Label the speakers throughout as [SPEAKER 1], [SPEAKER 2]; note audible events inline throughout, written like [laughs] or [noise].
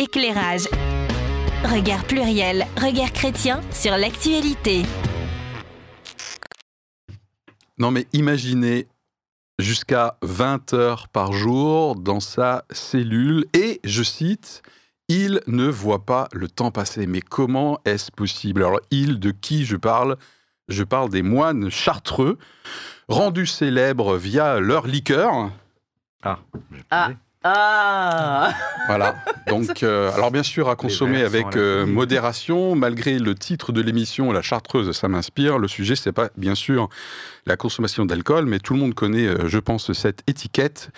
[SPEAKER 1] Éclairage. Regard pluriel, regard chrétien sur l'actualité.
[SPEAKER 2] Non mais imaginez jusqu'à 20 heures par jour dans sa cellule et, je cite, il ne voit pas le temps passer. Mais comment est-ce possible? Alors, il, de qui je parle? Je parle des moines chartreux, rendus célèbres via leur liqueur.
[SPEAKER 3] Ah,
[SPEAKER 4] Ah. Ah
[SPEAKER 2] Voilà. [laughs] Donc, euh, alors bien sûr, à consommer avec euh, modération, malgré le titre de l'émission, La Chartreuse, ça m'inspire. Le sujet, c'est pas bien sûr la consommation d'alcool, mais tout le monde connaît, euh, je pense, cette étiquette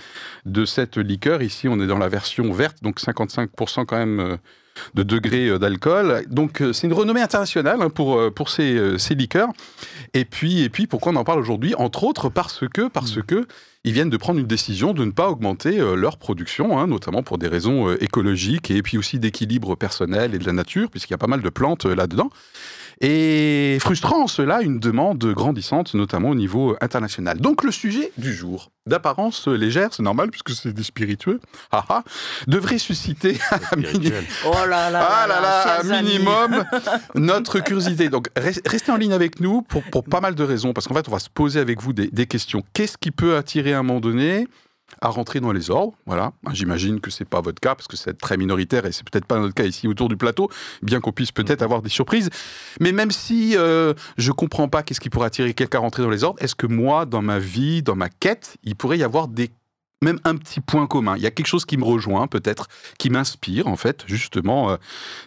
[SPEAKER 2] de cette liqueur. Ici, on est dans la version verte, donc 55% quand même. euh, de degrés d'alcool. Donc c'est une renommée internationale hein, pour, pour ces, ces liqueurs. Et puis, et puis pourquoi on en parle aujourd'hui? Entre autres parce que, parce
[SPEAKER 3] Mm.
[SPEAKER 2] que ils viennent de prendre une décision de ne pas augmenter euh, leur production, hein, notamment pour des raisons euh, écologiques et puis aussi d'équilibre personnel et de la nature, puisqu'il y a pas mal de plantes euh, là-dedans. Et frustrant cela, une demande grandissante, notamment au niveau international. Donc le sujet du jour, d'apparence légère, c'est normal puisque c'est des spiritueux, [laughs] haha, devrait susciter [laughs] un mini-
[SPEAKER 3] Spirituel.
[SPEAKER 4] Oh là là
[SPEAKER 2] ah là là,
[SPEAKER 4] chers
[SPEAKER 2] un
[SPEAKER 4] amis.
[SPEAKER 2] minimum [laughs] notre curiosité. Donc res- restez en ligne avec nous pour, pour pas mal de raisons, parce qu'en fait on va se poser avec vous des, des questions. Qu'est-ce qui peut attirer à un moment donné? À rentrer dans les ordres Voilà, J'imagine que c'est pas votre cas, parce que c'est très minoritaire et c'est peut-être pas notre cas ici autour du plateau, bien qu'on puisse peut-être avoir des surprises. Mais même si euh, je comprends pas qu'est-ce qui pourrait attirer quelqu'un à rentrer dans les ordres, est-ce que moi, dans ma vie, dans ma quête, il pourrait y avoir des même un petit point commun? Il y a quelque chose qui me rejoint, peut-être, qui m'inspire, en fait, justement, euh,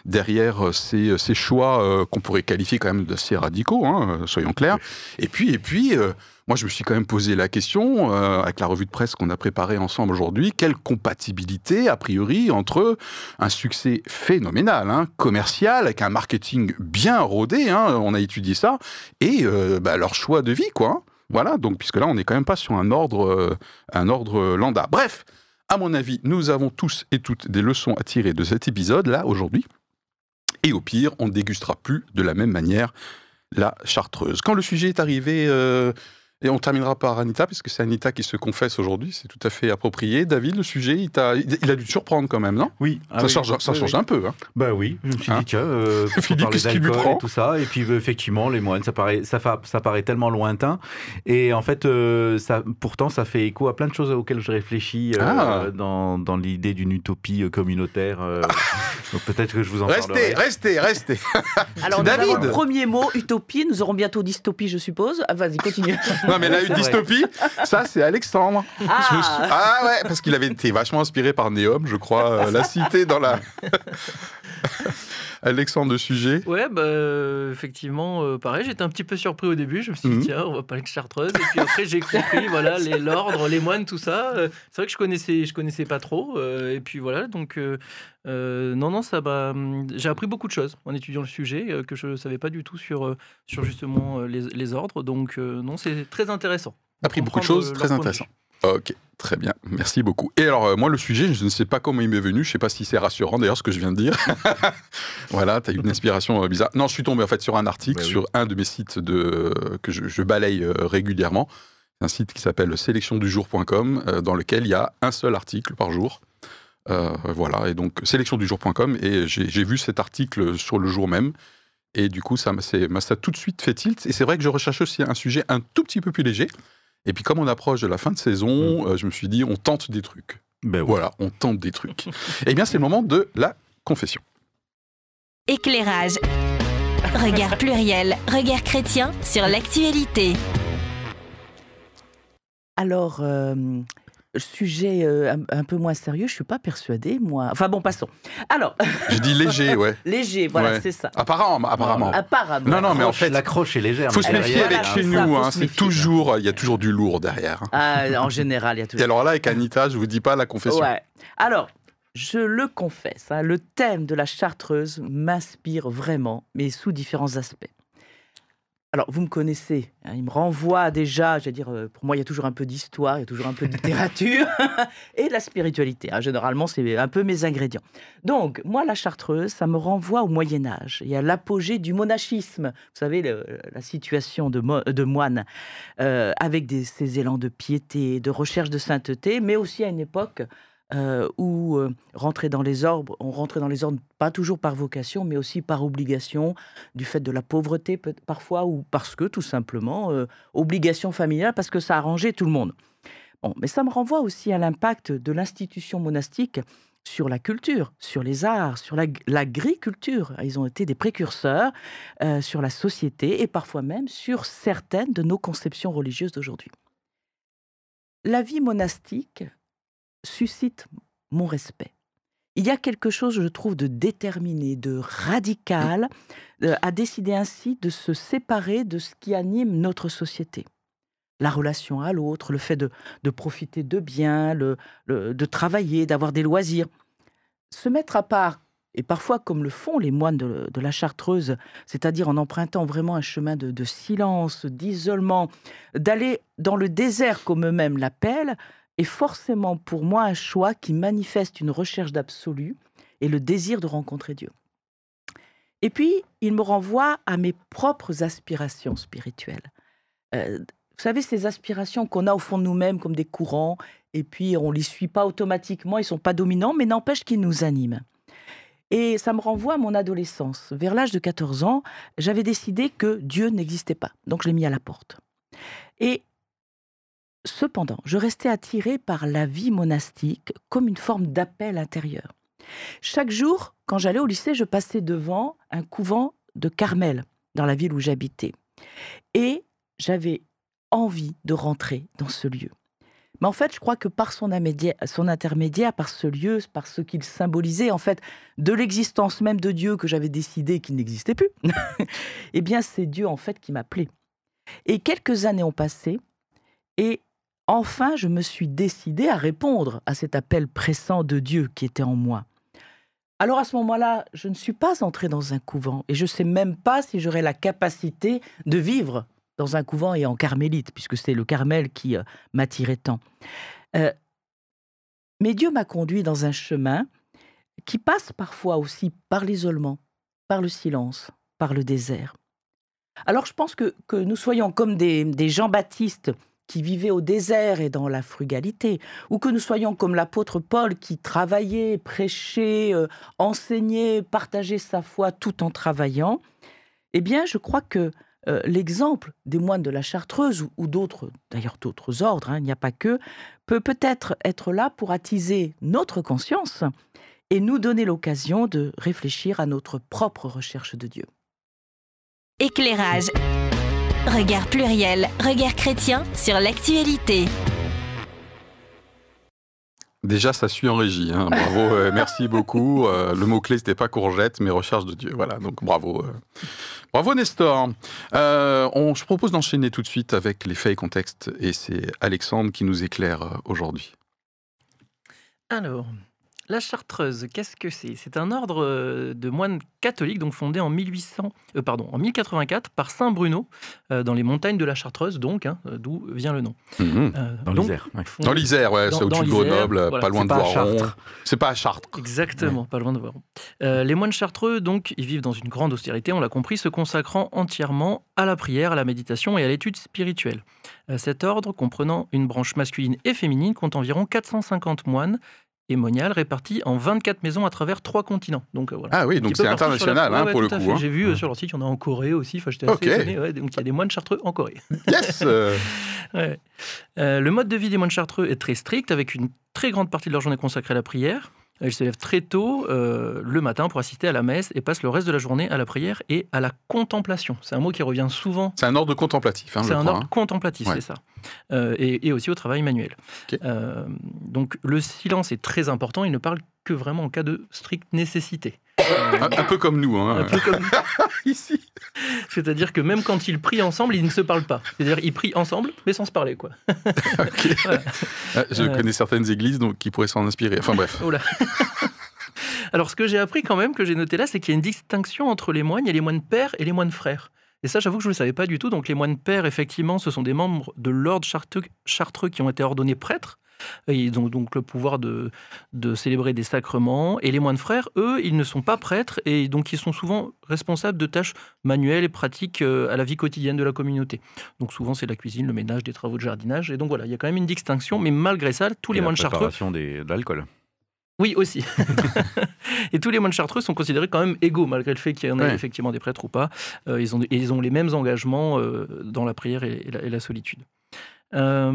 [SPEAKER 2] derrière euh, ces, euh, ces choix euh, qu'on pourrait qualifier quand même d'assez radicaux, hein, soyons clairs. Et puis, et puis euh, moi, je me suis quand même posé la question, euh, avec la revue de presse qu'on a préparée ensemble aujourd'hui, quelle compatibilité, a priori, entre un succès phénoménal, hein, commercial, avec un marketing bien rodé, hein, on a étudié ça, et euh, bah, leur choix de vie, quoi. hein. Voilà, donc puisque là, on n'est quand même pas sur un ordre, euh, un ordre lambda. Bref, à mon avis, nous avons tous et toutes des leçons à tirer de cet épisode-là, aujourd'hui. Et au pire, on ne dégustera plus de la même manière la chartreuse. Quand le sujet est arrivé, et on terminera par Anita, puisque c'est Anita qui se confesse aujourd'hui, c'est tout à fait approprié. David, le sujet, il, a dû te surprendre quand même, non?
[SPEAKER 3] Oui. ah
[SPEAKER 2] Ça
[SPEAKER 3] oui.
[SPEAKER 2] change, ça
[SPEAKER 3] Oui,
[SPEAKER 2] change
[SPEAKER 3] oui.
[SPEAKER 2] un peu. hein.
[SPEAKER 3] Bah oui, je me suis
[SPEAKER 2] Hein
[SPEAKER 3] dit, tiens, euh, [laughs] parler
[SPEAKER 2] qu'est-ce qui lui
[SPEAKER 3] d'alcool
[SPEAKER 2] prend?
[SPEAKER 3] et tout ça. Et puis euh, effectivement, les moines, ça paraît, ça, fa- ça paraît tellement lointain. Et en fait, euh, ça, pourtant, ça fait écho à plein de choses auxquelles je réfléchis euh,
[SPEAKER 2] Ah.
[SPEAKER 3] dans, dans l'idée d'une utopie communautaire. euh, [laughs] donc peut-être que je vous en
[SPEAKER 2] Restez,
[SPEAKER 3] parlerai.
[SPEAKER 2] restez, restez.
[SPEAKER 4] Alors, [laughs] nous
[SPEAKER 2] David.
[SPEAKER 4] avons premier mot, utopie. Nous aurons bientôt dystopie, je suppose. Ah, vas-y, continue.
[SPEAKER 2] Non, mais là,
[SPEAKER 3] C'est
[SPEAKER 2] une
[SPEAKER 3] vrai.
[SPEAKER 2] dystopie, ça, c'est Alexandre. Je me suis-
[SPEAKER 4] Ah,
[SPEAKER 2] Ah ouais, parce qu'il avait été vachement inspiré par Néom, je crois, euh, la cité dans la. Alexandre de sujet.
[SPEAKER 5] Ouais, bah, effectivement, euh, pareil, j'étais un petit peu surpris au début. Je me suis dit,
[SPEAKER 2] Mhm.
[SPEAKER 5] tiens, on va parler de Chartreuse. Et puis après, j'ai compris, [laughs] voilà, les l'ordre, les moines, tout ça. Euh, c'est vrai que je connaissais, je connaissais pas trop. euh, et puis voilà, donc, euh, non, non, ça hum, J'ai appris beaucoup de choses en étudiant le sujet euh, que je savais pas du tout sur, euh, sur justement les, les ordres. Donc, non, c'est très intéressant.
[SPEAKER 2] appris beaucoup de choses très intéressantes. Ok, très bien, merci beaucoup. Et alors, euh, moi, le sujet, je ne sais pas comment il m'est venu, je ne sais pas si c'est rassurant d'ailleurs ce que je viens de dire. [laughs] voilà, tu as eu une inspiration euh, bizarre. Non, je suis tombé en fait sur un article
[SPEAKER 3] Bah oui.
[SPEAKER 2] sur un de mes sites de, que je, je balaye euh, régulièrement. C'est un site qui s'appelle sélectiondujour.com, euh, dans lequel il y a un seul article par jour. Euh, voilà, et donc sélectiondujour.com, et j'ai vu cet article sur le jour même. Et du coup, ça m'a tout de suite fait tilt. Et c'est vrai que je recherche aussi un sujet un tout petit peu plus léger. Et puis, comme on approche de la fin de saison, euh, je me suis dit, on tente des trucs.
[SPEAKER 3] Ben ouais.
[SPEAKER 2] Voilà, on tente des trucs. Eh bien, c'est le moment de la confession.
[SPEAKER 1] Éclairage. Regard pluriel, regard chrétien sur l'actualité.
[SPEAKER 4] alors, euh, sujet euh, un, un peu moins sérieux, je suis pas persuadée, moi. Enfin bon, passons. Alors, [laughs]
[SPEAKER 2] J'ai dit léger, ouais.
[SPEAKER 4] léger, voilà,
[SPEAKER 2] Ouais.
[SPEAKER 4] c'est ça.
[SPEAKER 2] Apparemment, apparemment.
[SPEAKER 4] Apparemment.
[SPEAKER 2] Non, non, mais en
[SPEAKER 3] L'accroche-
[SPEAKER 2] fait,
[SPEAKER 3] l'accroche est légère.
[SPEAKER 2] faut se méfier avec
[SPEAKER 4] Voilà,
[SPEAKER 2] chez nous. hein, c'est toujours, il y a toujours du lourd derrière. hein.
[SPEAKER 4] Ah, en général, il y a [laughs] tout.
[SPEAKER 2] Et alors là, avec Anita, je vous dis pas la confession.
[SPEAKER 4] Ouais. Alors, je le confesse, hein, le thème de la chartreuse m'inspire vraiment, mais sous différents aspects. Alors, vous me connaissez, hein, il me renvoie déjà, veux dire, euh, pour moi, il y a toujours un peu d'histoire, il y a toujours un peu de littérature [laughs] et de la spiritualité. hein. Généralement, c'est un peu mes ingrédients. Donc, moi, la chartreuse, ça me renvoie au Moyen-Âge et à l'apogée du monachisme. Vous savez, la situation de, mo- moine, euh, avec des, élans de piété, de recherche de sainteté, mais aussi à une époque euh, où euh, rentrer dans les ordres, on rentrait dans les ordres pas toujours par vocation, mais aussi par obligation, du fait de la pauvreté parfois, ou parce que tout simplement, euh, obligation familiale, parce que ça arrangeait tout le monde. Bon, mais ça me renvoie aussi à l'impact de l'institution monastique sur la culture, sur les arts, sur l'ag- l'agriculture. Ils ont été des précurseurs euh, sur la société et parfois même sur certaines de nos conceptions religieuses d'aujourd'hui. La vie monastique suscite mon respect. Il y a quelque chose, je trouve, de déterminé, de radical, euh, à décider ainsi de se séparer de ce qui anime notre société. La relation à l'autre, le fait de, de profiter de biens, le- de travailler, d'avoir des loisirs. Se mettre à part, et parfois comme le font les moines de, la Chartreuse, c'est-à-dire en empruntant vraiment un chemin de silence, d'isolement, d'aller dans le désert comme eux-mêmes l'appellent, est forcément pour moi un choix qui manifeste une recherche d'absolu et le désir de rencontrer Dieu. Et puis, il me renvoie à mes propres aspirations spirituelles. Euh, vous savez, ces aspirations qu'on a au fond de nous-mêmes comme des courants, et puis on ne les suit pas automatiquement, ils ne sont pas dominants, mais n'empêche qu'ils nous animent. Et ça me renvoie à mon adolescence. Vers l'âge de 14 ans, j'avais décidé que Dieu n'existait pas. Donc je l'ai mis à la porte. Et cependant, je restais attirée par la vie monastique comme une forme d'appel intérieur. Chaque jour, quand j'allais au lycée, je passais devant un couvent de Carmel, dans la ville où j'habitais. Et j'avais envie de rentrer dans ce lieu. Mais en fait, je crois que par son, son intermédiaire, par ce lieu, par ce qu'il symbolisait, en fait, de l'existence même de Dieu que j'avais décidé qu'il n'existait plus, [laughs] eh bien, c'est Dieu, en fait, qui m'appelait. Et quelques années ont passé, et enfin, je me suis décidé à répondre à cet appel pressant de Dieu qui était en moi. Alors à ce moment-là, je ne suis pas entrée dans un couvent, et je ne sais même pas si j'aurais la capacité de vivre dans un couvent et en carmélite, puisque c'est le Carmel qui euh, m'attirait tant. Euh, mais Dieu m'a conduit dans un chemin qui passe parfois aussi par l'isolement, par le silence, par le désert. Alors je pense que, que nous soyons comme des, des Jean-Baptiste qui vivaient au désert et dans la frugalité, ou que nous soyons comme l'apôtre Paul qui travaillait, prêchait, euh, enseignait, partageait sa foi tout en travaillant, eh bien je crois que euh, l'exemple des moines de la Chartreuse ou, d'autres, d'ailleurs d'autres ordres, hein, il n'y a pas que, peut peut-être être là pour attiser notre conscience et nous donner l'occasion de réfléchir à notre propre recherche de Dieu.
[SPEAKER 1] Éclairage. Regard pluriel, regard chrétien sur l'actualité.
[SPEAKER 2] Déjà, ça suit en régie. hein. Bravo, euh, merci beaucoup. Euh, le mot-clé, c'était pas courgette, mais recherche de Dieu. Voilà, donc bravo. euh. Bravo, Nestor. Euh, on, je propose d'enchaîner tout de suite avec les faits et contextes. Et c'est Alexandre qui nous éclaire aujourd'hui.
[SPEAKER 5] Alors, la Chartreuse, qu'est-ce que c'est? C'est un ordre euh, de moines catholiques, donc fondé en 1800, euh, pardon, en 1084 par Saint Bruno, euh, dans les montagnes de la Chartreuse, donc, hein, d'où vient le nom.
[SPEAKER 2] Mhm.
[SPEAKER 5] Euh,
[SPEAKER 3] Dans l'Isère. ouais.
[SPEAKER 2] Dans l'Isère, ouais, c'est au-dessus de Grenoble,
[SPEAKER 5] voilà.
[SPEAKER 2] pas loin de Voiron.
[SPEAKER 3] Chartres.
[SPEAKER 2] C'est pas à Chartres.
[SPEAKER 5] Exactement, pas loin de voir. Euh, les moines chartreux, donc, ils vivent dans une grande austérité, on l'a compris, se consacrant entièrement à la prière, à la méditation et à l'étude spirituelle. Euh, cet ordre, comprenant une branche masculine et féminine, compte environ 450 moines et moniales répartis en 24 maisons à travers trois continents. Donc, euh, voilà.
[SPEAKER 2] Ah oui, donc c'est
[SPEAKER 5] la-
[SPEAKER 2] international hein,
[SPEAKER 5] ouais,
[SPEAKER 2] pour le coup. hein.
[SPEAKER 5] J'ai vu euh, sur leur site, il y en a en Corée aussi. Enfin, j'étais
[SPEAKER 2] Ok.
[SPEAKER 5] assez étonné. ouais. donc il y a des moines chartreux en Corée. [laughs]
[SPEAKER 2] Yes. [laughs] Euh,
[SPEAKER 5] le mode de vie des moines chartreux est très strict, avec une très grande partie de leur journée consacrée à la prière. Ils se lèvent très tôt euh, le matin pour assister à la messe et passent le reste de la journée à la prière et à la contemplation. C'est un mot qui revient souvent.
[SPEAKER 2] C'est un ordre contemplatif, hein,
[SPEAKER 5] C'est un
[SPEAKER 2] crois.
[SPEAKER 5] ordre
[SPEAKER 2] hein.
[SPEAKER 5] contemplatif,
[SPEAKER 2] Ouais.
[SPEAKER 5] c'est ça. Euh, et, et aussi au travail manuel. Euh, donc le silence est très important. Il ne parle que vraiment en cas de stricte nécessité. Euh,
[SPEAKER 2] Un, un peu comme nous. Hein.
[SPEAKER 5] un peu comme [laughs]
[SPEAKER 2] Ici.
[SPEAKER 5] C'est-à-dire que même quand ils prient ensemble, ils ne se parlent pas. C'est-à-dire ils prient ensemble, mais sans se parler, quoi. [laughs] Voilà.
[SPEAKER 2] Ah, Je
[SPEAKER 5] Euh.
[SPEAKER 2] connais certaines églises donc, qui pourraient s'en inspirer. Enfin bref.
[SPEAKER 5] Oh là. [laughs] Alors, ce que j'ai appris quand même, que j'ai noté là, c'est qu'il y a une distinction entre les moines. Il y a les moines pères et les moines frères. Et ça, j'avoue que je ne le savais pas du tout. Donc, les moines pères, effectivement, ce sont des membres de l'ordre chartreux, chartreux qui ont été ordonnés prêtres. Ils ont donc le pouvoir de, de célébrer des sacrements. Et les moines frères, eux, ils ne sont pas prêtres et donc ils sont souvent responsables de tâches manuelles et pratiques euh, à la vie quotidienne de la communauté. Donc souvent, c'est la cuisine, le ménage, des travaux de jardinage. Et donc voilà, il y a quand même une distinction. Mais malgré ça, tous les
[SPEAKER 3] Et la
[SPEAKER 5] moines chartreux
[SPEAKER 3] préparation des- de l'alcool.
[SPEAKER 5] Oui, aussi. [laughs] et tous les moines chartreux sont considérés quand même égaux, malgré le fait qu'il y en ait
[SPEAKER 2] Ouais.
[SPEAKER 5] effectivement des prêtres ou pas. Euh, ils, ont, et ils ont les mêmes engagements euh, dans la prière et, et la, et la solitude. Euh,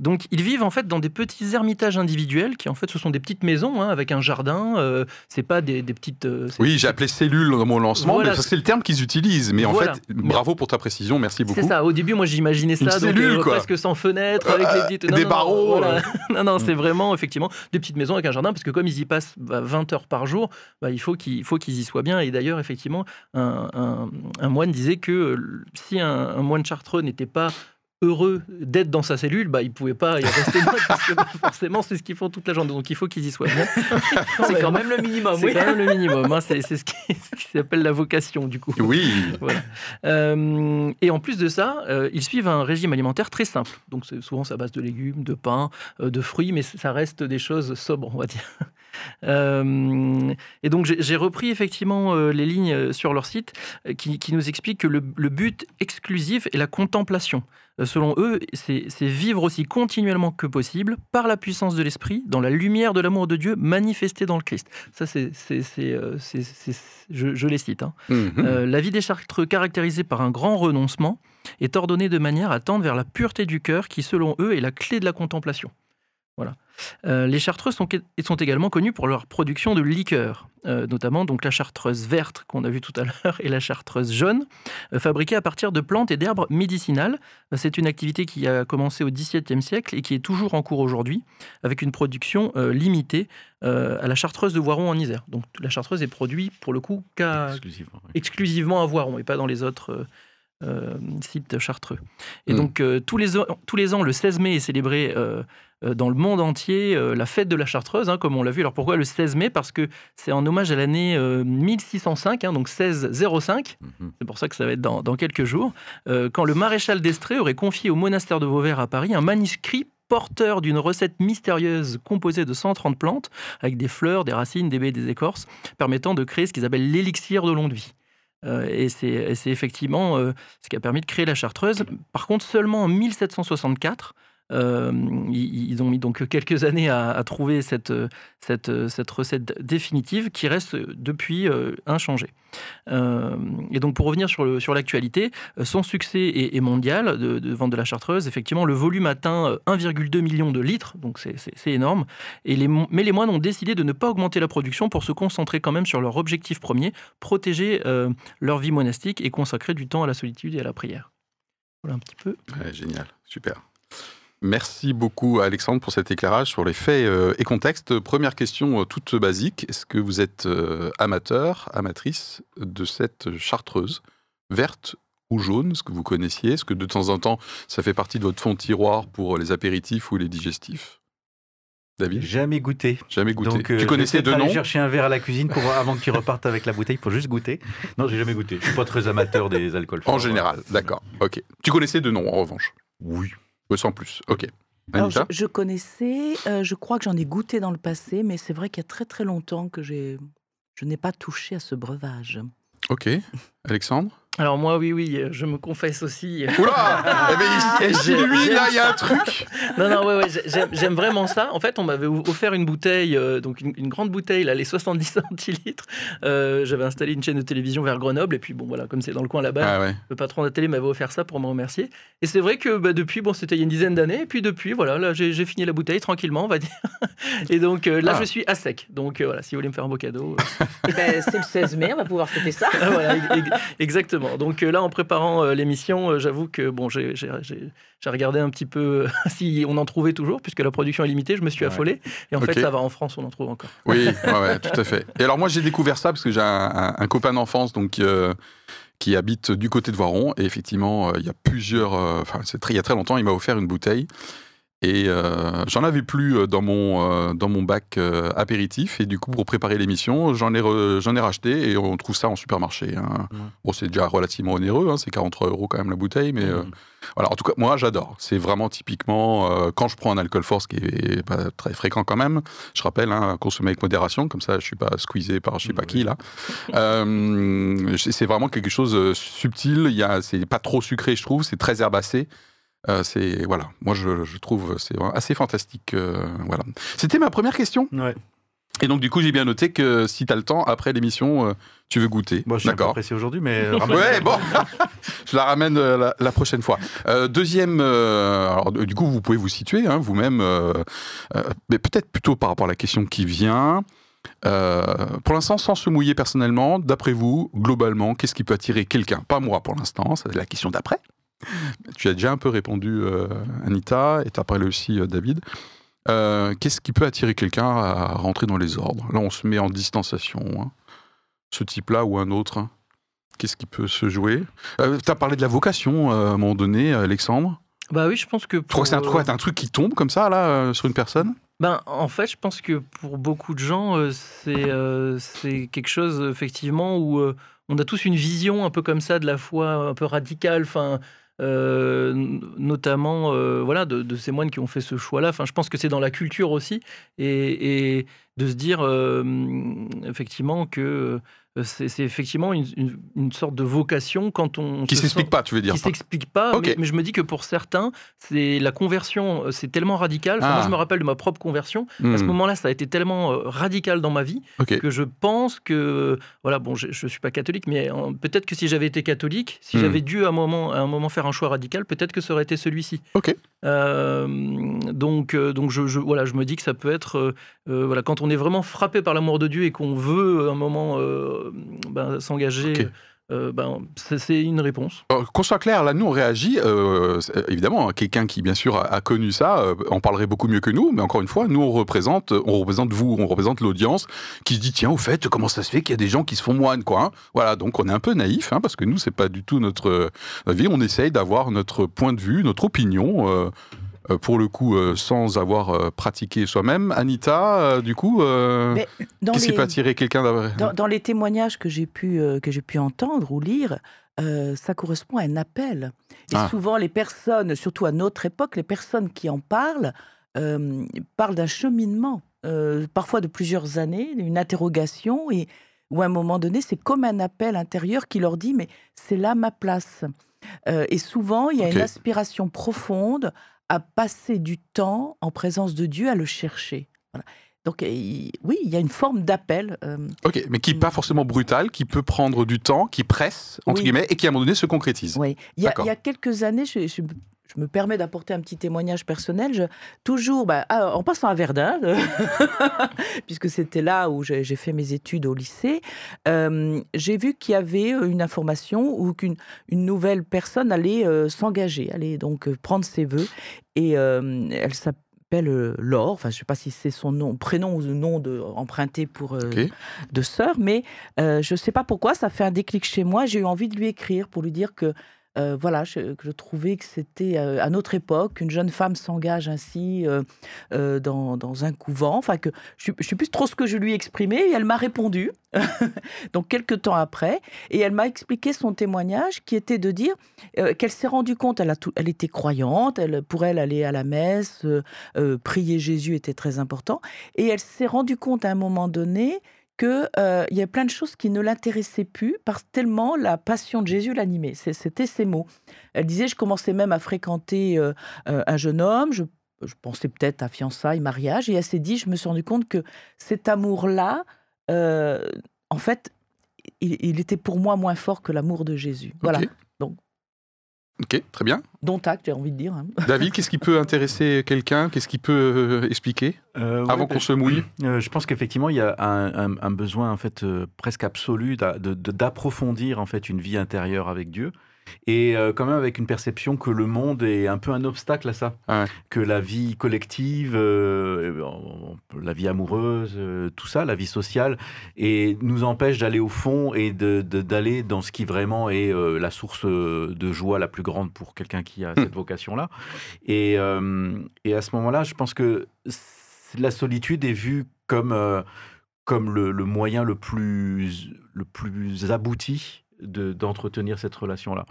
[SPEAKER 5] donc ils vivent en fait dans des petits ermitages individuels qui en fait ce sont des petites maisons hein, avec un jardin. euh, c'est pas des, des petites. euh,
[SPEAKER 2] Oui, j'ai appelé cellule dans mon lancement,
[SPEAKER 5] Voilà.
[SPEAKER 2] mais ça, c'est le terme qu'ils utilisent. Mais en fait, bravo pour ta précision, merci beaucoup.
[SPEAKER 5] C'est ça. Au début, moi, j'imaginais ça,
[SPEAKER 2] Une
[SPEAKER 5] donc
[SPEAKER 2] cellule,
[SPEAKER 5] euh,
[SPEAKER 2] quoi.
[SPEAKER 5] presque sans fenêtre, avec
[SPEAKER 2] Euh,
[SPEAKER 5] des petites,
[SPEAKER 2] des barreaux,
[SPEAKER 5] voilà.
[SPEAKER 2] euh. [laughs]
[SPEAKER 5] non, non, c'est vraiment effectivement des petites maisons avec un jardin, parce que comme ils y passent bah, 20 heures par jour, bah, il faut qu'ils faut qu'ils y soient bien. Et d'ailleurs, effectivement, un, un- un moine disait que euh, si un, un moine chartreux n'était pas heureux d'être dans sa cellule, bah, il pouvait pas y rester [laughs] parce que bah, forcément, c'est ce qu'ils font toute la journée. Donc, il faut qu'ils y soient bien. [laughs]
[SPEAKER 4] C'est quand même le minimum.
[SPEAKER 5] C'est
[SPEAKER 4] oui.
[SPEAKER 5] quand même le minimum. hein. C'est c'est ce qui, [laughs] ce qui s'appelle la vocation, du coup.
[SPEAKER 2] Oui,
[SPEAKER 5] Voilà. Euh, et en plus de ça, euh, ils suivent un régime alimentaire très simple. Donc c'est souvent c'est à base de légumes, de pain, euh, de fruits, mais ça reste des choses sobres, on va dire. Euh, et donc j'ai repris effectivement euh, les lignes euh, sur leur site qui, qui nous expliquent que le, le but exclusif est la contemplation. Selon eux, c'est vivre aussi continuellement que possible par la puissance de l'esprit, dans la lumière de l'amour de Dieu manifesté dans le Christ. Ça, c'est, je, je les cite. hein.
[SPEAKER 2] Mhm.
[SPEAKER 5] Euh, la vie des chartreux, caractérisée par un grand renoncement, est ordonnée de manière à tendre vers la pureté du cœur, qui, selon eux, est la clé de la contemplation. Voilà. Euh, les chartreux sont, sont également connus pour leur production de liqueurs, euh, notamment donc la chartreuse verte qu'on a vue tout à l'heure et la chartreuse jaune, euh, fabriquées à partir de plantes et d'herbes médicinales. Euh, C'est une activité qui a commencé au XVIIe siècle et qui est toujours en cours aujourd'hui, avec une production limitée à la chartreuse de Voiron en Isère. Donc la chartreuse est produite pour le coup qu'à
[SPEAKER 3] Exclusivement. oui.
[SPEAKER 5] exclusivement à Voiron et pas dans les autres sites chartreux. Et
[SPEAKER 2] Mm.
[SPEAKER 5] donc tous, les, ans- tous les ans, le 16 mai est célébré dans le monde entier euh, la fête de la Chartreuse, hein, comme on l'a vu. Alors pourquoi le 16 mai? Parce que c'est en hommage à l'année euh, 1605, hein, donc 1605.
[SPEAKER 3] Mhm.
[SPEAKER 5] C'est pour ça que ça va être dans, dans quelques jours. euh, quand le maréchal d'Estrée aurait confié au monastère de Vauvert à Paris un manuscrit porteur d'une recette mystérieuse composée de 130 plantes, avec des fleurs, des racines, des baies, des écorces, permettant de créer ce qu'ils appellent l'élixir de longue vie. Euh, et c'est et c'est effectivement euh, ce qui a permis de créer la chartreuse. Par contre, seulement en 1764, euh, ils, ont mis donc quelques années à, trouver cette, euh, euh, cette recette définitive qui reste depuis euh, inchangée. Euh, et donc pour revenir sur l'actualité, euh, son succès est, mondial de, vente de la chartreuse. Effectivement, le volume atteint euh, 1,2 million de litres, donc c'est- énorme. Mais les moines ont décidé de ne pas augmenter la production pour se concentrer quand même sur leur objectif premier, protéger euh, leur vie monastique et consacrer du temps à la solitude et à la prière. Voilà un petit peu.
[SPEAKER 2] Génial, super. Merci beaucoup Alexandre pour cet éclairage sur les faits euh, et contextes. Première question euh, toute basique, est-ce que vous êtes euh, amateur, amatrice de cette chartreuse verte ou jaune, ce que vous connaissiez? Est-ce que de temps en temps ça fait partie de votre fond tiroir pour les apéritifs ou les digestifs? David?
[SPEAKER 3] Jamais goûté.
[SPEAKER 2] Jamais goûté.
[SPEAKER 3] Donc, euh,
[SPEAKER 2] tu connaissais
[SPEAKER 3] je vais
[SPEAKER 2] de
[SPEAKER 3] peut-être aller
[SPEAKER 2] nom?
[SPEAKER 3] chercher un verre à la cuisine pour avant que tu repartes avec la bouteille pour juste goûter. Non, j'ai jamais goûté. Je suis pas très amateur des alcools.
[SPEAKER 2] En général, d'accord. Ok. Tu connaissais de nom en revanche?
[SPEAKER 3] Oui.
[SPEAKER 2] Euh, Sans plus. Ok.
[SPEAKER 4] Alors, je, connaissais, euh, je crois que j'en ai goûté dans le passé, mais c'est vrai qu'il y a très très longtemps que je n'ai pas touché à ce breuvage.
[SPEAKER 2] Ok. Alexandre
[SPEAKER 5] Alors moi, oui, oui, euh, je me confesse aussi.
[SPEAKER 2] Oula [laughs] Eh ben, chez lui, là, il y a un truc [laughs]
[SPEAKER 5] Non, non, ouais, ouais, j'ai- j'aime, j'aime vraiment ça. En fait, on m'avait offert une bouteille, euh, donc une, une grande bouteille, là, les 70 [laughs] centilitres. Euh, j'avais installé une chaîne de télévision vers Grenoble, et puis bon, voilà, comme c'est dans le coin là-bas,
[SPEAKER 2] Ah ouais.
[SPEAKER 5] le patron de la télé m'avait offert ça pour me remercier. Et c'est vrai que bah, depuis, bon, c'était il y a une dizaine d'années, et puis depuis, voilà, là, j'ai, j'ai fini la bouteille tranquillement, on va dire. Et donc euh, là,
[SPEAKER 2] Ah.
[SPEAKER 5] je suis à sec. Donc euh, voilà, si vous voulez me faire un beau cadeau. euh,
[SPEAKER 4] Eh ben, c'est le 16 mai, on va pouvoir fêter ça.
[SPEAKER 5] Ah, voilà, ex- ex- exactement. Donc euh, là, en préparant euh, l'émission, euh, j'avoue que bon, j'ai regardé un petit peu [laughs] si on en trouvait toujours, puisque la production est limitée. Je me suis
[SPEAKER 3] Ouais.
[SPEAKER 5] affolé. Et en fait, ça va en France, on en trouve encore.
[SPEAKER 2] Oui, [laughs] ouais, tout à fait. Et alors moi j'ai découvert ça parce que j'ai un, un- un copain d'enfance donc qui habite du côté de Voiron et effectivement il y a plusieurs, enfin il y a très longtemps il m'a offert une bouteille et euh, j'en avais plus euh, dans mon euh, dans mon bac euh, apéritif et du coup pour préparer l'émission j'en ai j'en ai racheté et on trouve ça en supermarché. hein. Bon c'est déjà relativement onéreux, hein, c'est 43 euros quand même la bouteille mais
[SPEAKER 3] Mhm.
[SPEAKER 2] voilà, en tout cas, moi, j'adore. C'est vraiment typiquement quand je prends un alcool fort, ce qui est pas très fréquent quand même. Je rappelle, hein, consommer avec modération, comme ça, je suis pas squeezé par je sais pas
[SPEAKER 3] Oui.
[SPEAKER 2] qui là. C'est c'est vraiment quelque chose de subtil. Il y a, c'est pas trop sucré, je trouve. C'est très herbacé. Euh, c'est voilà, moi je, je trouve c'est assez fantastique. euh, voilà, c'était ma première question.
[SPEAKER 3] Ouais.
[SPEAKER 2] Et donc du coup j'ai bien noté que si tu as le temps après l'émission, euh, tu veux goûter.
[SPEAKER 3] Bon, je suis
[SPEAKER 2] D'accord.
[SPEAKER 3] pressé aujourd'hui, mais [laughs]
[SPEAKER 2] Ouais, bon, je la ramène la, la prochaine fois. Deuxième, alors du coup, vous pouvez vous situer hein, vous-même, mais peut-être plutôt par rapport à la question qui vient. Euh, pour l'instant, sans se mouiller personnellement, d'après vous, globalement, qu'est-ce qui peut attirer quelqu'un? Pas moi pour l'instant, c'est la question d'après. Tu as déjà un peu répondu, euh, Anita, et tu as parlé aussi, euh, David. Euh, qu'est-ce qui peut attirer quelqu'un à rentrer dans les ordres? Là, on se met en distanciation. hein. Ce type-là ou un autre hein. Qu'est-ce qui peut se jouer? Tu as parlé de la vocation à un moment donné, Alexandre.
[SPEAKER 5] Bah oui, je pense que.
[SPEAKER 2] Je crois que c'est un,
[SPEAKER 5] pour,
[SPEAKER 2] truc- un truc qui tombe comme ça, là, sur une personne?
[SPEAKER 5] Ben, en fait, je pense que pour beaucoup de gens, euh, c'est euh, quelque chose, effectivement, où euh, on a tous une vision un peu comme ça de la foi, un peu radicale, enfin, euh, notamment euh, voilà, de, ces moines qui ont fait ce choix-là. Je pense que c'est dans la culture aussi, et, de se dire, euh, effectivement, que c'est c'est effectivement une, une- une sorte de vocation quand on
[SPEAKER 2] Qui
[SPEAKER 5] se
[SPEAKER 2] s'explique pas, tu veux dire
[SPEAKER 5] qui s'explique pas, mais, mais je me dis que pour certains, c'est la conversion, euh, c'est tellement radical. Enfin,
[SPEAKER 2] Ah.
[SPEAKER 5] Moi, je me rappelle de ma propre conversion. À ce
[SPEAKER 2] Hmm,
[SPEAKER 5] moment-là, ça a été tellement euh, radical dans ma vie que je pense que, voilà, bon, je, je suis pas catholique, mais euh, peut-être que si j'avais été catholique, si
[SPEAKER 2] Hmm.
[SPEAKER 5] j'avais dû à un moment, à un moment faire un choix radical, peut-être que ça aurait été celui-ci.
[SPEAKER 2] Ok.
[SPEAKER 5] Euh, donc, euh, donc je, je- voilà, je me dis que ça peut être, euh, euh, voilà, quand on est vraiment frappé par l'amour de Dieu et qu'on veut un moment euh, ben, s'engager.
[SPEAKER 2] Ok.
[SPEAKER 5] euh, ben, c'est une réponse.
[SPEAKER 2] Qu'on soit clair, là, nous, on réagit. euh, évidemment, quelqu'un qui, bien sûr, a, a connu ça euh, en parlerait beaucoup mieux que nous. Mais encore une fois, nous, on représente, on représente vous, on représente l'audience qui se dit tiens, au fait, comment ça se fait qu'il y a des gens qui se font moines, quoi hein Voilà, donc on est un peu naïf, hein, parce que nous, c'est pas du tout notre euh, vie. On essaye d'avoir notre point de vue, notre opinion. Euh, pour le coup, euh, sans avoir euh, pratiqué soi-même. Anita, du coup, qu'est-ce qui peut attirer quelqu'un
[SPEAKER 4] Dans, dans les témoignages que j'ai pu, que j'ai pu entendre ou lire, euh, ça correspond à un appel. Et
[SPEAKER 2] Ah.
[SPEAKER 4] souvent, les personnes, surtout à notre époque, les personnes qui en parlent, euh, parlent d'un cheminement, euh, parfois de plusieurs années, une interrogation, et où à un moment donné, c'est comme un appel intérieur qui leur dit, mais c'est là ma place. Et souvent, il y a une aspiration profonde à passer du temps en présence de Dieu, à le chercher. Voilà. Donc, oui, il y a une forme d'appel. euh,
[SPEAKER 2] Ok, mais qui n'est pas forcément brutal, qui peut prendre du temps, qui presse, entre
[SPEAKER 4] Oui.
[SPEAKER 2] guillemets, et qui à un moment donné se concrétise.
[SPEAKER 4] Oui, il y, a,
[SPEAKER 2] D'accord.
[SPEAKER 4] il y a quelques années, je, je- je me permets d'apporter un petit témoignage personnel. Je- toujours, bah, ah, en passant à Verdun, [laughs] puisque c'était là où j'ai fait mes études au lycée, euh, j'ai vu qu'il y avait euh, une information ou qu'une une nouvelle personne allait euh, s'engager, allait donc euh, prendre ses vœux, et elle s'appelle Laure. Enfin, je ne sais pas si c'est son nom, prénom ou nom de, emprunté pour euh,
[SPEAKER 2] Ok.
[SPEAKER 4] de sœur, mais euh, je ne sais pas pourquoi, ça fait un déclic chez moi. J'ai eu envie de lui écrire pour lui dire que euh, voilà, je, je trouvais que c'était euh, à notre époque qu'une jeune femme s'engage ainsi euh, dans, dans un couvent. Enfin, que je ne sais plus trop ce que je lui ai exprimé et elle m'a répondu. [laughs] Donc, quelques temps après, et elle m'a expliqué son témoignage qui était de dire qu'elle s'est rendue compte, elle, a tout- elle était croyante, elle, pour elle, aller à la messe, prier Jésus était très important, et elle s'est rendue compte à un moment donné qu'il y a plein de choses qui ne l'intéressaient plus parce tellement la passion de Jésus l'animait. C'était ses mots. Elle disait, je commençais même à fréquenter euh, euh, un jeune homme, je, pensais peut-être à fiançailles, mariage, et elle s'est dit, je me suis rendu compte que cet amour-là, euh, en fait, il était pour moi moins fort que l'amour de Jésus. Voilà.
[SPEAKER 2] Ok. Très bien.
[SPEAKER 4] Dont acte, j'ai envie de dire. hein. [laughs]
[SPEAKER 2] David, qu'est-ce qui peut intéresser quelqu'un? Qu'est-ce qui peut euh, expliquer?
[SPEAKER 3] Euh, ouais,
[SPEAKER 2] avant
[SPEAKER 3] bah,
[SPEAKER 2] qu'on se mouille
[SPEAKER 3] Euh, je pense qu'effectivement, il y a un, un- un besoin en fait euh, presque absolu d'approfondir en fait une vie intérieure avec Dieu, et euh, quand même avec une perception que le monde est un peu un obstacle à ça,
[SPEAKER 2] Ouais.
[SPEAKER 3] que la vie collective, euh, on- la vie amoureuse, euh, tout ça, la vie sociale, et nous empêche d'aller au fond et d'aller dans ce qui vraiment est euh, la source euh, de joie la plus grande pour quelqu'un qui a cette vocation-là. Et, euh, et à ce moment-là, je pense que la solitude est vue comme, euh, comme le, le moyen le plus, le plus abouti de- d'entretenir cette relation-là.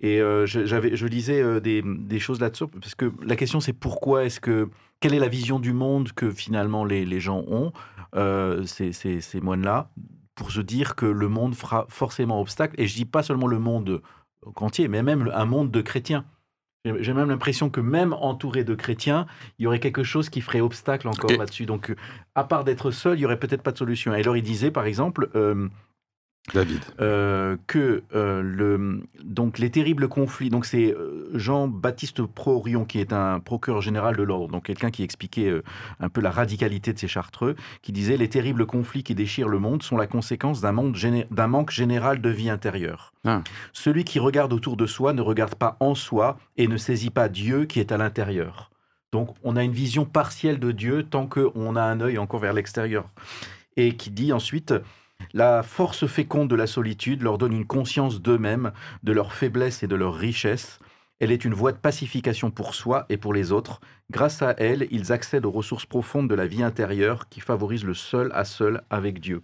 [SPEAKER 3] Et euh, je, j'avais, je lisais euh, des, des choses là-dessus, parce que la question c'est pourquoi est-ce que... Quelle est la vision du monde que finalement les, les gens ont, euh, ces, ces, ces moines-là, pour se dire que le monde fera forcément obstacle, et je dis pas seulement le monde entier, mais même un monde de chrétiens. J'ai même l'impression que même entouré de chrétiens, il y aurait quelque chose qui ferait obstacle encore là-dessus. Donc, à part d'être seul, il y aurait peut-être pas de solution. Et alors, il disait, par exemple,
[SPEAKER 2] David.
[SPEAKER 3] euh, que euh, le, donc les terribles conflits. Donc c'est euh, Jean-Baptiste Prorion qui est un procureur général de l'ordre, donc quelqu'un qui expliquait euh, un peu la radicalité de ces chartreux, qui disait les terribles conflits qui déchirent le monde sont la conséquence d'un monde géné- d'un manque général de vie intérieure.
[SPEAKER 2] Ah.
[SPEAKER 3] Celui qui regarde autour de soi ne regarde pas en soi et ne saisit pas Dieu qui est à l'intérieur. Donc on a une vision partielle de Dieu tant qu'on a un œil encore vers l'extérieur. Et qui dit ensuite la force féconde de la solitude leur donne une conscience d'eux-mêmes, de leur faiblesse et de leur richesse. Elle est une voie de pacification pour soi et pour les autres. Grâce à elle, ils accèdent aux ressources profondes de la vie intérieure qui favorisent le seul à seul avec Dieu.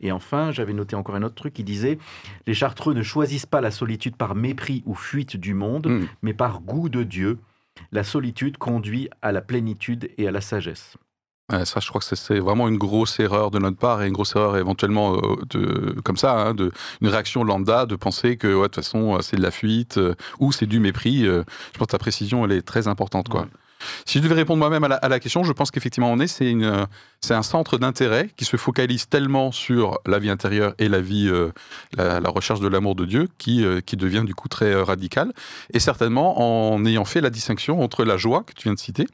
[SPEAKER 3] Et enfin, j'avais noté encore un autre truc qui disait Les Chartreux ne choisissent pas la solitude par mépris ou fuite du monde,
[SPEAKER 2] Mm.
[SPEAKER 3] mais par goût de Dieu. La solitude conduit à la plénitude et à la sagesse.
[SPEAKER 2] Ouais, ça, je crois que c'est- vraiment une grosse erreur de notre part et une grosse erreur éventuellement euh, de, comme ça, hein, de, une réaction lambda de penser que ouais, de toute façon euh, c'est de la fuite euh, ou c'est du mépris. euh, je pense que ta précision elle est très importante. Quoi.
[SPEAKER 3] Ouais.
[SPEAKER 2] Si je devais répondre moi-même à la, à la question, je pense qu'effectivement on est, c'est un centre d'intérêt qui se focalise tellement sur la vie intérieure et la vie, la, la recherche de l'amour de Dieu, qui, qui devient du coup très radical. Et certainement en ayant fait la distinction entre la joie que tu viens de citer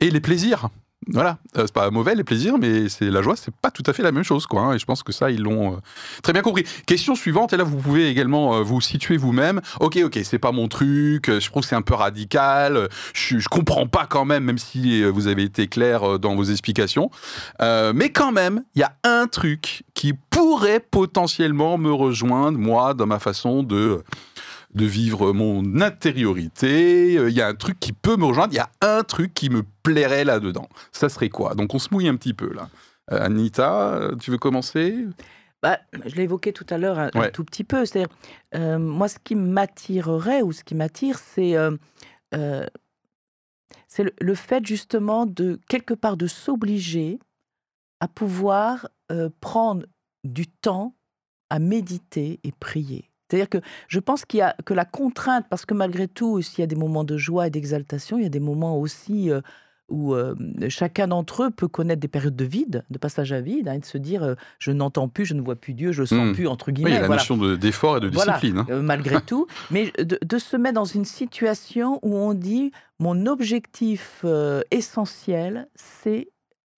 [SPEAKER 2] et les plaisirs. Voilà, Euh, c'est pas mauvais les plaisirs, mais c'est la joie, c'est pas tout à fait la même chose, quoi. hein, et je pense que ça, ils l'ont euh, très bien compris. Question suivante, et là, vous pouvez également euh, vous situer vous-même. Ok, ok, c'est pas mon truc. Je trouve que c'est un peu radical. Je, je comprends pas quand même, même si vous avez été clair dans vos explications. Mais quand même, il y a un truc qui pourrait potentiellement me rejoindre moi dans ma façon de de vivre mon intériorité. Euh, Il y a un truc qui peut me rejoindre. Il y a un truc qui me plairait là-dedans. Ça serait quoi? Donc on se mouille un petit peu là. Euh, Anita, euh, tu veux commencer?
[SPEAKER 4] Bah, je l'ai évoqué tout à l'heure un, tout petit peu. C'est-à-dire, euh, moi, ce qui m'attirerait ou ce qui m'attire, c'est euh, euh, c'est le, le fait justement de quelque part de s'obliger à pouvoir euh, prendre du temps à méditer et prier. C'est-à-dire que je pense qu'il y a que la contrainte, parce que malgré tout, s'il y a des moments de joie et d'exaltation, il y a des moments aussi euh, où euh, chacun d'entre eux peut connaître des périodes de vide, de passage à vide, hein, et de se dire euh, je n'entends plus, je ne vois plus Dieu, je le sens
[SPEAKER 2] Hmm.
[SPEAKER 4] plus entre
[SPEAKER 2] Oui,
[SPEAKER 4] guillemets.
[SPEAKER 2] il y a la
[SPEAKER 4] voilà.
[SPEAKER 2] notion de- d'effort et de
[SPEAKER 4] Voilà.
[SPEAKER 2] discipline. hein.
[SPEAKER 4] Euh, malgré [laughs] tout, mais de, de se mettre dans une situation où on dit mon objectif essentiel, c'est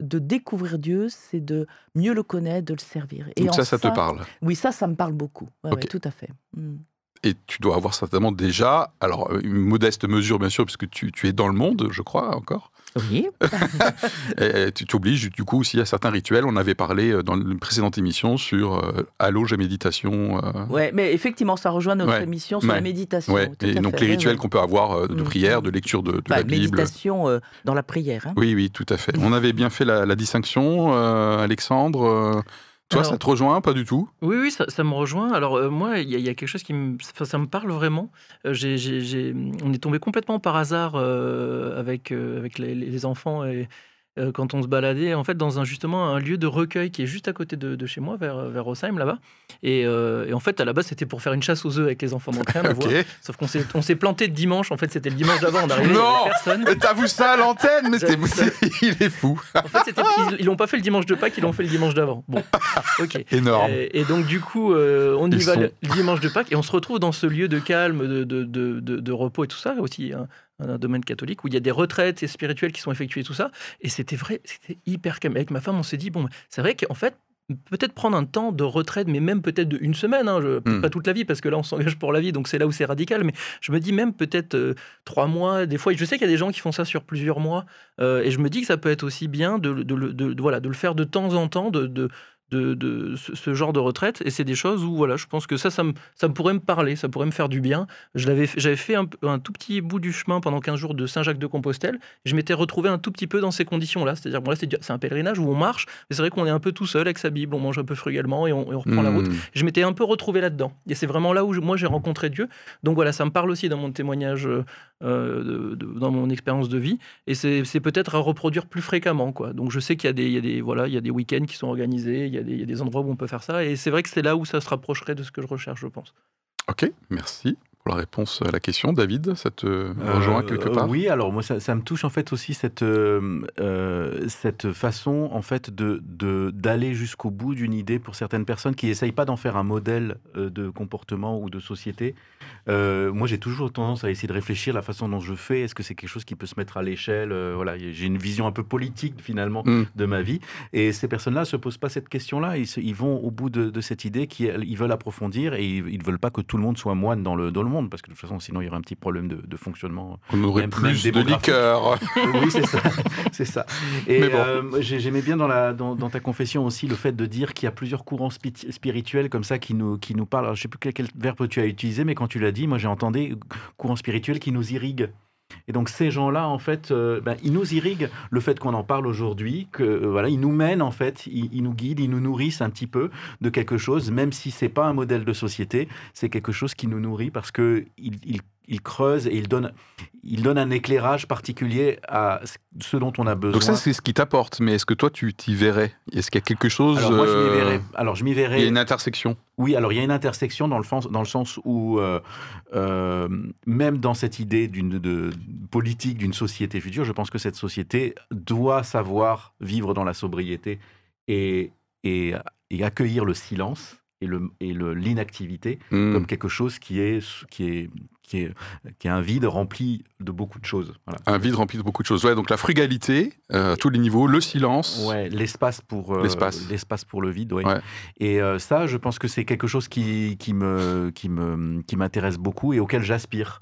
[SPEAKER 4] de découvrir Dieu, c'est de mieux le connaître, de le servir. Et
[SPEAKER 2] Donc ça, ça te parle?
[SPEAKER 4] Oui, ça, ça me parle beaucoup. Ouais,
[SPEAKER 2] Ok.
[SPEAKER 4] ouais, tout à fait. Mm.
[SPEAKER 2] Et tu dois avoir certainement déjà, alors une modeste mesure bien sûr, puisque tu, tu es dans le monde, je crois encore.
[SPEAKER 4] Oui. [laughs]
[SPEAKER 2] Et, et tu t'obliges du coup aussi à certains rituels. On avait parlé euh, dans une précédente émission sur euh, j'ai méditation. euh,
[SPEAKER 4] Ouais, mais effectivement, ça rejoint notre
[SPEAKER 2] Ouais,
[SPEAKER 4] émission sur la méditation.
[SPEAKER 2] ouais. Et donc
[SPEAKER 4] fait,
[SPEAKER 2] les rituels
[SPEAKER 4] ouais.
[SPEAKER 2] qu'on peut avoir euh, de
[SPEAKER 4] Mhm.
[SPEAKER 2] prière, de lecture de, de
[SPEAKER 4] Enfin,
[SPEAKER 2] la Bible.
[SPEAKER 4] méditation euh, dans la prière. hein.
[SPEAKER 2] Oui, oui, tout à fait. On avait bien fait la, la distinction, euh, Alexandre. Toi,
[SPEAKER 5] Alors-
[SPEAKER 2] ça te rejoint Pas du tout?
[SPEAKER 5] Oui, oui, ça, ça me rejoint. Alors, euh, moi, il y, a- il y a quelque chose qui me. ça me parle vraiment. Euh, on est tombé complètement par hasard euh, avec, euh, avec les, les enfants et. Euh, Quand on se baladait, en fait, dans un, justement un lieu de recueil qui est juste à côté de, de chez moi, vers, vers Rossheim, là-bas. Et, euh, et en fait, à la base, c'était pour faire une chasse aux œufs avec les enfants, donc rien à voir. Sauf qu'on s'est, on s'est planté de dimanche. En fait, c'était le dimanche d'avant. On arrivait,
[SPEAKER 2] Non
[SPEAKER 5] personne.
[SPEAKER 2] Mais T'avoues ça à l'antenne, mais [laughs]
[SPEAKER 5] ça.
[SPEAKER 2] il est fou.
[SPEAKER 5] En fait, c'était- ils, l'ont pas fait le dimanche de Pâques, ils l'ont fait le dimanche d'avant. Bon, [laughs] ok.
[SPEAKER 2] Énorme.
[SPEAKER 5] Et, et donc, du coup, euh, on y
[SPEAKER 2] Ils
[SPEAKER 5] va
[SPEAKER 2] sont-
[SPEAKER 5] le, dimanche de Pâques et on se retrouve dans ce lieu de calme, de, de, de, repos et tout ça, aussi un, un domaine catholique où il y a des retraites et spirituelles qui sont effectuées, tout ça. Et c'était vrai, c'était hyper calme. Avec ma femme, on s'est dit, bon, c'est vrai qu'en fait, peut-être prendre un temps de retraite, mais même peut-être une semaine, hein, je- peut-être
[SPEAKER 2] Mm.
[SPEAKER 5] pas toute la vie, parce que là, on s'engage pour la vie, donc c'est là où c'est radical. Mais je me dis même peut-être euh, trois mois, des fois, je sais qu'il y a des gens qui font ça sur plusieurs mois, euh, et je me dis que ça peut être aussi bien de, de, de- de- de- voilà, de le faire de temps en temps, de, de, ce, ce genre de retraite. Et c'est des choses où, voilà, je pense que ça, ça me, ça pourrait me parler, ça pourrait me faire du bien. J'avais fait un, un tout petit bout du chemin pendant 15 jours de Saint-Jacques-de-Compostelle. Je m'étais retrouvé un tout petit peu dans ces conditions-là. C'est-à-dire, bon, là, c'est un pèlerinage où on marche, mais c'est vrai qu'on est un peu tout seul avec sa Bible, on mange un peu frugalement et on, et on reprend la route
[SPEAKER 2] Hmm.
[SPEAKER 5] je m'étais un peu retrouvé là-dedans. Et c'est vraiment là où je- moi j'ai rencontré Dieu. Donc voilà, ça me parle aussi dans mon témoignage, euh, de- de- dans mon expérience de vie. Et c'est c'est peut-être à reproduire plus fréquemment. Quoi. Donc je sais qu'il y a des, il y a des, voilà, il y a des week-ends qui sont organisés, il y, a il y a des endroits où on peut faire ça. Et c'est vrai que c'est là où ça se rapprocherait de ce que je recherche, je pense.
[SPEAKER 2] Ok, merci. Pour la réponse à la question. David, ça te rejoint
[SPEAKER 3] Euh,
[SPEAKER 2] quelque part?
[SPEAKER 3] Oui, alors moi ça, ça me touche en fait aussi cette, euh, euh, cette façon en fait de de- d'aller jusqu'au bout d'une idée pour certaines personnes qui n'essayent pas d'en faire un modèle euh, de comportement ou de société. Euh, moi j'ai toujours tendance à essayer de réfléchir la façon dont je fais. Est-ce que c'est quelque chose qui peut se mettre à l'échelle? Euh, Voilà, j'ai une vision un peu politique finalement
[SPEAKER 2] Mm.
[SPEAKER 3] de ma vie. Et ces personnes-là se posent pas cette question-là. Ils, vont au bout de, de cette idée qu'ils veulent approfondir et ils, ils veulent pas que tout le monde soit moine dans le dans le monde parce que de toute façon sinon il y aurait un petit problème de, de fonctionnement
[SPEAKER 2] On aurait
[SPEAKER 3] même-
[SPEAKER 2] plus
[SPEAKER 3] même
[SPEAKER 2] de liqueur.
[SPEAKER 3] oui, c'est ça. [laughs] c'est ça. Et
[SPEAKER 2] bon.
[SPEAKER 3] euh, j'ai- j'aimais bien dans, la, dans, dans ta confession aussi le fait de dire qu'il y a plusieurs courants spi- spirituels comme ça qui nous, qui nous parlent. Alors, je sais plus quel, quel verbe tu as utilisé, mais quand tu l'as dit, moi j'ai entendu courant spirituel qui nous irrigue. Et donc ces gens-là, en fait, euh, ben, ils nous irriguent. Le fait qu'on en parle aujourd'hui, que euh, voilà, ils nous mènent en fait, ils, ils nous guident, ils nous nourrissent un petit peu de quelque chose, même si c'est pas un modèle de société, c'est quelque chose qui nous nourrit parce que il, il- il creuse et il donne, il donne un éclairage particulier à ce dont on a besoin.
[SPEAKER 2] Donc ça, c'est ce qui t'apporte. Mais est-ce que toi, tu t'y verrais? Est-ce qu'il y a quelque chose
[SPEAKER 3] alors moi je m'y
[SPEAKER 2] euh,
[SPEAKER 3] verrais. Alors je m'y
[SPEAKER 2] Il y a une intersection?
[SPEAKER 3] Oui, alors il y a une intersection dans le, sens- dans le sens où, euh, euh, même dans cette idée d'une de, politique d'une société future, je pense que cette société doit savoir vivre dans la sobriété et, et, et accueillir le silence et le- et le- l'inactivité
[SPEAKER 2] Hmm.
[SPEAKER 3] comme quelque chose qui est, qui, est, qui, est, qui est un vide rempli de beaucoup de choses. Voilà.
[SPEAKER 2] Un vide rempli de beaucoup de choses. Ouais, donc la frugalité, euh, à tous les niveaux, le silence.
[SPEAKER 3] Ouais, l'espace pour euh,
[SPEAKER 2] L'espace.
[SPEAKER 3] pour le vide. ouais.
[SPEAKER 2] Ouais.
[SPEAKER 3] Et euh, ça, je pense que c'est quelque chose qui, qui me qui me qui m'intéresse beaucoup et auquel j'aspire.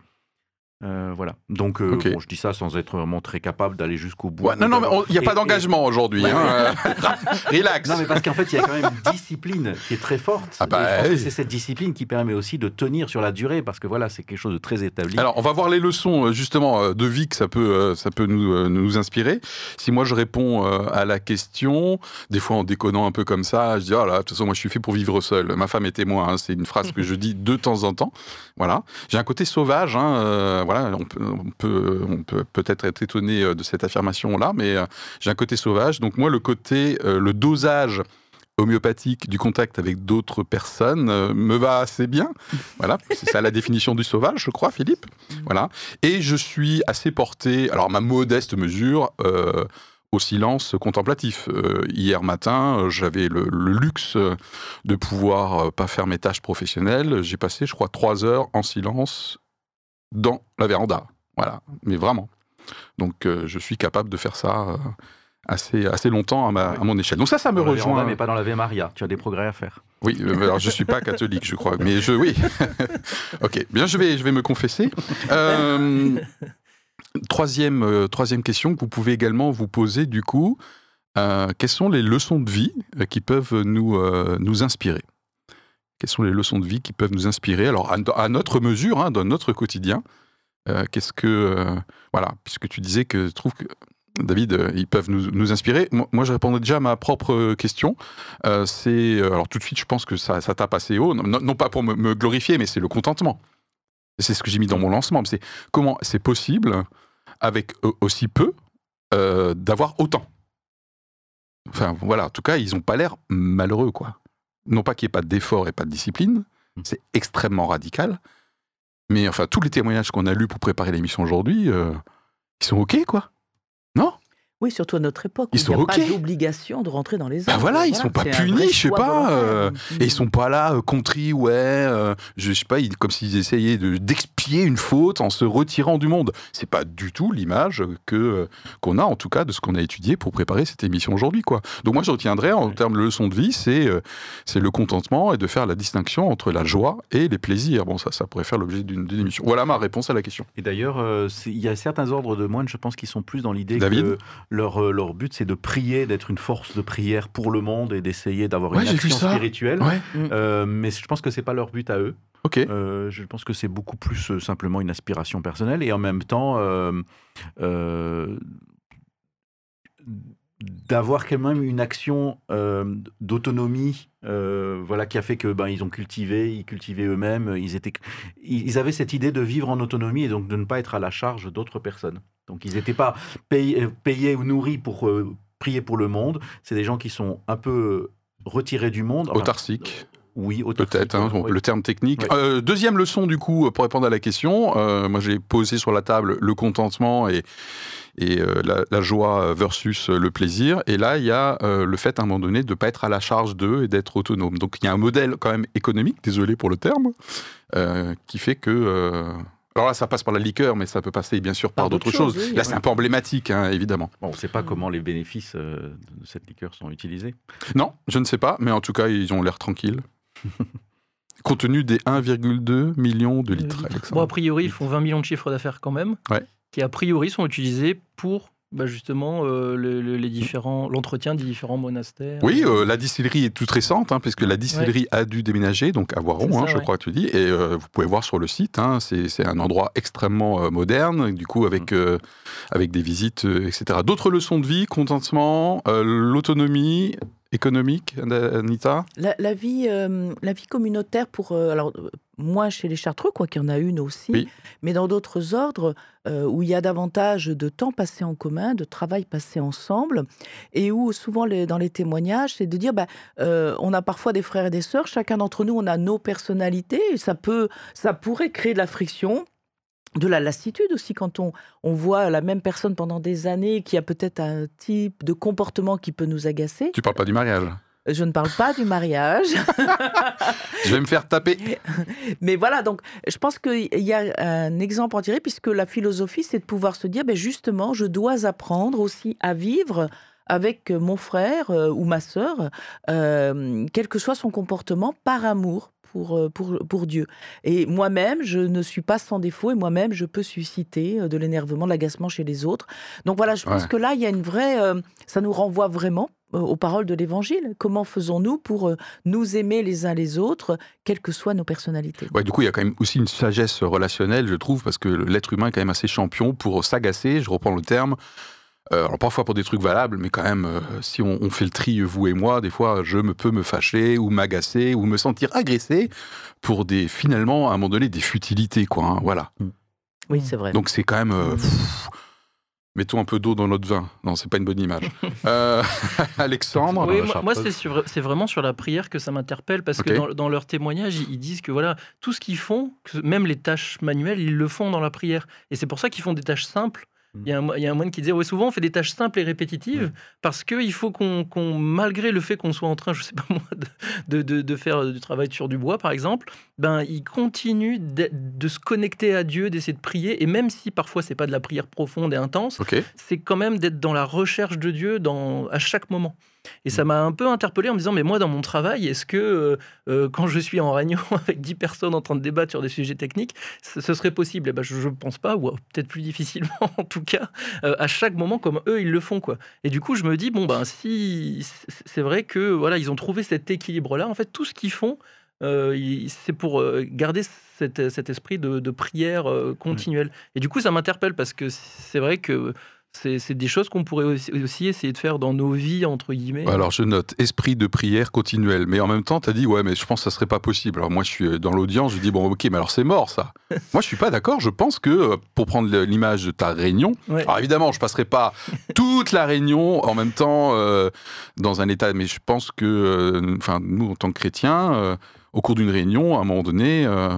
[SPEAKER 3] Euh, voilà. Donc, euh, bon, je dis ça sans être vraiment très capable d'aller jusqu'au bout.
[SPEAKER 2] Ouais, non, non, mais il n'y a pas
[SPEAKER 3] et-
[SPEAKER 2] d'engagement aujourd'hui.
[SPEAKER 3] Ouais.
[SPEAKER 2] hein. [laughs] Relax.
[SPEAKER 3] Non, mais parce qu'en fait, il y a quand même une discipline qui est très forte.
[SPEAKER 2] Ah bah
[SPEAKER 3] c'est cette discipline qui permet aussi de tenir sur la durée, parce que voilà, c'est quelque chose de très établi.
[SPEAKER 2] Alors, on va voir les leçons euh, justement euh, de vie que ça peut, euh, ça peut nous, euh, nous inspirer. Si moi je réponds euh, à la question, des fois en déconnant un peu comme ça, je dis oh là, de toute façon moi je suis fait pour vivre seul. Ma femme est témoin. hein, c'est une phrase que je dis de temps en temps. Voilà. J'ai un côté sauvage. hein, euh, voilà. On peut, on peut, on peut peut-être être étonné euh, de cette affirmation là, mais euh, j'ai un côté sauvage. Donc moi le côté, euh, le dosage homéopathique du contact avec d'autres personnes euh, me va assez bien. Voilà, [laughs] c'est ça la définition du sauvage, je crois, Philippe. Voilà. Et je suis assez porté, alors ma modeste mesure, euh, au silence contemplatif. Euh, hier matin, j'avais le, le luxe de pouvoir pas faire mes tâches professionnelles. J'ai passé, je crois, trois heures en silence dans la véranda. Voilà, mais vraiment. Donc euh, je suis capable de faire ça euh, assez, assez longtemps à, ma- à mon échelle. Donc ça, ça me
[SPEAKER 3] Dans la véranda,
[SPEAKER 2] rejoint.
[SPEAKER 3] mais pas dans la Maria. Tu as des progrès à faire.
[SPEAKER 2] Oui, euh, alors je suis pas catholique, je crois, mais je oui. [laughs] ok, bien, je vais je vais me confesser. Troisième troisième question que vous pouvez également vous poser du coup, quelles sont les leçons de vie qui peuvent nous nous inspirer? Quelles sont les leçons de vie qui peuvent nous inspirer? Alors à, notre mesure, hein, dans notre quotidien, euh, qu'est-ce que euh, voilà, puisque tu disais que tu trouves que David, euh, ils peuvent nous, inspirer. Moi, je répondais déjà à ma propre question. C'est alors tout de suite, je pense que ça, tape assez haut. Non, pas pour me, glorifier, mais c'est le contentement. C'est ce que j'ai mis dans mon lancement. C'est comment c'est possible avec aussi peu d'avoir autant. Enfin voilà. En tout cas, ils n'ont pas l'air malheureux, quoi. Non pas qu'il n'y ait pas d'effort et pas de discipline. C'est extrêmement radical. Mais enfin, tous les témoignages qu'on a lus pour préparer l'émission aujourd'hui, euh, ils sont ok, quoi.
[SPEAKER 4] Oui, surtout à notre époque.
[SPEAKER 2] Ils
[SPEAKER 4] où
[SPEAKER 2] sont
[SPEAKER 4] il n'y a pas d'obligation de rentrer dans les
[SPEAKER 2] Bah
[SPEAKER 4] ordres.
[SPEAKER 2] voilà, ils sont pas punis, je sais pas, euh, Et ils sont pas là, euh, contris, ouais, euh, je sais pas, ils- comme s'ils essayaient de- d'expier une faute en se retirant du monde. C'est pas du tout l'image que euh, qu'on a, en tout cas, de ce qu'on a étudié pour préparer cette émission aujourd'hui, quoi. Donc moi, je retiendrai en termes de leçon de vie, c'est euh, c'est le contentement et de faire la distinction entre la joie et les plaisirs. Bon, ça, ça pourrait faire l'objet d'une d'une émission. Voilà ma réponse à la question.
[SPEAKER 3] Et d'ailleurs, euh, il y a certains ordres de moines, je pense, qui sont plus dans l'idée
[SPEAKER 2] David
[SPEAKER 3] que leur, euh, leur but, c'est de prier, d'être une force de prière pour le monde et d'essayer d'avoir
[SPEAKER 2] Ouais,
[SPEAKER 3] une action spirituelle.
[SPEAKER 2] Ouais,
[SPEAKER 3] Euh, mais je pense que c'est pas leur but à eux.
[SPEAKER 2] ok.
[SPEAKER 3] Euh, je pense que c'est beaucoup plus euh, simplement une aspiration personnelle et en même temps euh, euh, d'avoir quand même une action euh, d'autonomie euh, voilà qui a fait que ben ils ont cultivé ils cultivaient eux-mêmes ils étaient ils avaient cette idée de vivre en autonomie et donc de ne pas être à la charge d'autres personnes donc ils n'étaient pas payés, payés ou nourris pour euh, prier pour le monde c'est des gens qui sont un peu retirés du monde enfin,
[SPEAKER 2] Autarcique.
[SPEAKER 3] Oui.
[SPEAKER 2] Peut-être, hein, le terme technique. Euh, deuxième leçon, du coup, pour répondre à la question, euh, moi j'ai posé sur la table le contentement et, et euh, la, la joie versus le plaisir. Et là, il y a euh, le fait, à un moment donné, de ne pas être à la charge d'eux et d'être autonome. Donc il y a un modèle quand même économique, désolé pour le terme, euh, qui fait que... euh, alors là, ça passe par la liqueur, mais ça peut passer bien sûr par,
[SPEAKER 4] Par
[SPEAKER 2] d'autres choses.
[SPEAKER 4] choses, oui,
[SPEAKER 2] là,
[SPEAKER 4] oui.
[SPEAKER 2] c'est un peu emblématique, hein, évidemment.
[SPEAKER 3] Bon, on ne sait pas comment les bénéfices euh, de cette liqueur sont utilisés.
[SPEAKER 2] Non, je ne sais pas, mais en tout cas, ils ont l'air tranquilles. [laughs] Compte tenu des 1,2 millions de litres,
[SPEAKER 5] Bon, a priori, ils font 20 millions de chiffres d'affaires quand même,
[SPEAKER 2] Ouais.
[SPEAKER 5] Qui a priori sont utilisés pour bah, justement euh, le- le- les différents, l'entretien des différents monastères.
[SPEAKER 2] Oui, euh, la distillerie est toute récente, hein, puisque la distillerie a dû déménager, donc à Voiron,
[SPEAKER 5] ça,
[SPEAKER 2] hein, je
[SPEAKER 5] ouais.
[SPEAKER 2] crois que tu dis. Et euh, vous pouvez voir sur le site, hein, c'est un endroit extrêmement euh, moderne, du coup,
[SPEAKER 5] Mm.
[SPEAKER 2] avec, euh, avec des visites, euh, etc. D'autres leçons de vie, contentement, euh, l'autonomie économique, Anita?
[SPEAKER 4] La, la vie, euh, la vie communautaire pour euh, alors euh, moins chez les Chartreux, quoi qu'il y en a une aussi,
[SPEAKER 2] Oui.
[SPEAKER 4] mais dans d'autres ordres euh, où il y a davantage de temps passé en commun, de travail passé ensemble, et où souvent les- dans les témoignages, c'est de dire, bah, euh, on a parfois des frères et des sœurs, chacun d'entre nous, on a nos personnalités, et ça peut, ça pourrait créer de la friction. De la lassitude aussi, quand on, on voit la même personne pendant des années qui a peut-être un type de comportement qui peut nous agacer.
[SPEAKER 2] Tu parles pas du mariage.
[SPEAKER 4] Je ne parle pas du mariage. [laughs]
[SPEAKER 2] Je vais me faire taper. [laughs]
[SPEAKER 4] Mais voilà, donc je pense qu'il y a un exemple à en tirer, puisque la philosophie, c'est de pouvoir se dire, ben justement, je dois apprendre aussi à vivre avec mon frère euh, ou ma sœur, euh, quel que soit son comportement, par amour. Pour, euh, pour, pour Dieu. Et moi-même, je ne suis pas sans défaut et moi-même, je peux susciter euh, de l'énervement, de l'agacement chez les autres. Donc voilà, je pense que là, il y a une vraie... euh, ça nous renvoie vraiment aux paroles de l'Évangile. Comment faisons-nous pour nous aimer les uns les autres, quelles que soient nos personnalités?
[SPEAKER 2] Ouais, du coup, il y a quand même aussi une sagesse relationnelle, je trouve, parce que l'être humain est quand même assez champion pour s'agacer, je reprends le terme. Euh, alors parfois pour des trucs valables, mais quand même, euh, si on, on fait le tri, vous et moi, des fois, je me peux me fâcher ou m'agacer ou me sentir agressé pour des, finalement, à un moment donné, des futilités, quoi. hein, voilà.
[SPEAKER 4] Oui, c'est vrai.
[SPEAKER 2] Donc c'est quand même... euh, pff, mettons un peu d'eau dans notre vin. Non, c'est pas une bonne image. [laughs] Euh, [laughs] Alexandre
[SPEAKER 5] Oui, moi, c'est sur- c'est vraiment sur la prière que ça m'interpelle parce que dans, dans leur témoignage, ils, ils disent que voilà, tout ce qu'ils font, que même les tâches manuelles, ils le font dans la prière. Et c'est pour ça qu'ils font des tâches simples.
[SPEAKER 3] Mm.
[SPEAKER 5] Il y, a un, il y a un moine qui disait ouais, souvent on fait des tâches simples et répétitives parce qu'il faut qu'on, malgré le fait qu'on soit en train, je sais pas [laughs] moi, de, de, faire du travail sur du bois par exemple, ben ils continuent de, de se connecter à Dieu, d'essayer de prier. Et même si parfois c'est pas de la prière profonde et intense, c'est quand même d'être dans la recherche de Dieu dans, à chaque moment. Et ça m'a un peu interpellé en me disant, mais moi, dans mon travail, est-ce que euh, euh, quand je suis en réunion [laughs] avec 10 personnes en train de débattre sur des sujets techniques, ce, ce serait possible? Eh ben, Je ne pense pas, ou euh, peut-être plus difficilement [laughs] en tout cas, euh, à chaque moment comme eux, ils le font. quoi. Et du coup, je me dis, bon, ben, si c'est- vrai que voilà, ils ont trouvé cet équilibre-là, en fait, tout ce qu'ils font, euh, c'est pour garder cet, cet esprit de, de prière euh, continuelle. Et du coup, ça m'interpelle parce que c'est vrai que c'est des choses qu'on pourrait aussi, aussi essayer de faire dans nos vies, entre guillemets.
[SPEAKER 2] Alors je note esprit de prière continuelle, mais en même temps tu as dit ouais mais je pense que ça serait pas possible. Alors moi je suis dans l'audience, je dis bon ok mais alors c'est mort ça. [laughs] moi je suis pas d'accord, je pense que euh, pour prendre l'image de ta réunion,
[SPEAKER 5] Ouais.
[SPEAKER 2] alors évidemment je passerai pas [laughs] toute la réunion en même temps euh, dans un état, mais je pense que euh, enfin nous en tant que chrétiens, euh, au cours d'une réunion à un moment donné, euh,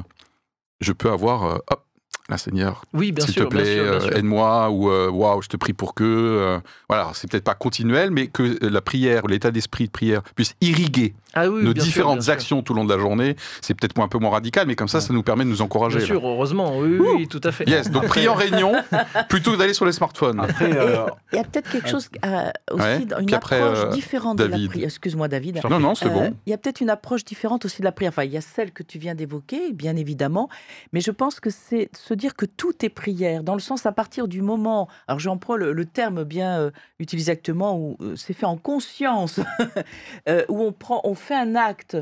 [SPEAKER 2] je peux avoir euh, hop la Seigneur
[SPEAKER 5] Oui, bien
[SPEAKER 2] s'il te plaît, euh, aide-moi, ou euh, waouh, je te prie pour que. euh, voilà, c'est peut-être pas continuel, mais que la prière, l'état d'esprit de prière puisse irriguer
[SPEAKER 5] Ah oui,
[SPEAKER 2] nos
[SPEAKER 5] sûr,
[SPEAKER 2] différentes
[SPEAKER 5] sûr.
[SPEAKER 2] actions tout au long de la journée. C'est peut-être un peu moins radical, mais comme ça, ça nous permet de nous encourager.
[SPEAKER 5] Bien
[SPEAKER 2] là.
[SPEAKER 5] sûr, heureusement, oui, tout à fait.
[SPEAKER 2] Yes, donc prier en réunion [laughs] plutôt que d'aller sur les smartphones.
[SPEAKER 3] Après, euh,
[SPEAKER 4] Il y a peut-être quelque chose, euh, aussi,
[SPEAKER 2] Ouais.
[SPEAKER 4] dans- une
[SPEAKER 2] Puis
[SPEAKER 4] approche
[SPEAKER 2] euh,
[SPEAKER 4] différente de la
[SPEAKER 2] David.
[SPEAKER 4] prière. Excuse-moi, David.
[SPEAKER 2] Non, non, c'est
[SPEAKER 4] Euh,
[SPEAKER 2] bon.
[SPEAKER 4] Il y a peut-être une approche différente aussi de la prière. Enfin, il y a celle que tu viens d'évoquer, bien évidemment, mais je pense que c'est se dire que tout est prière, dans le sens à partir du moment. Alors, j'emploie le, le terme bien euh, utilisé actuellement où euh, c'est fait en conscience, [laughs] euh, où on prend, on fait un acte.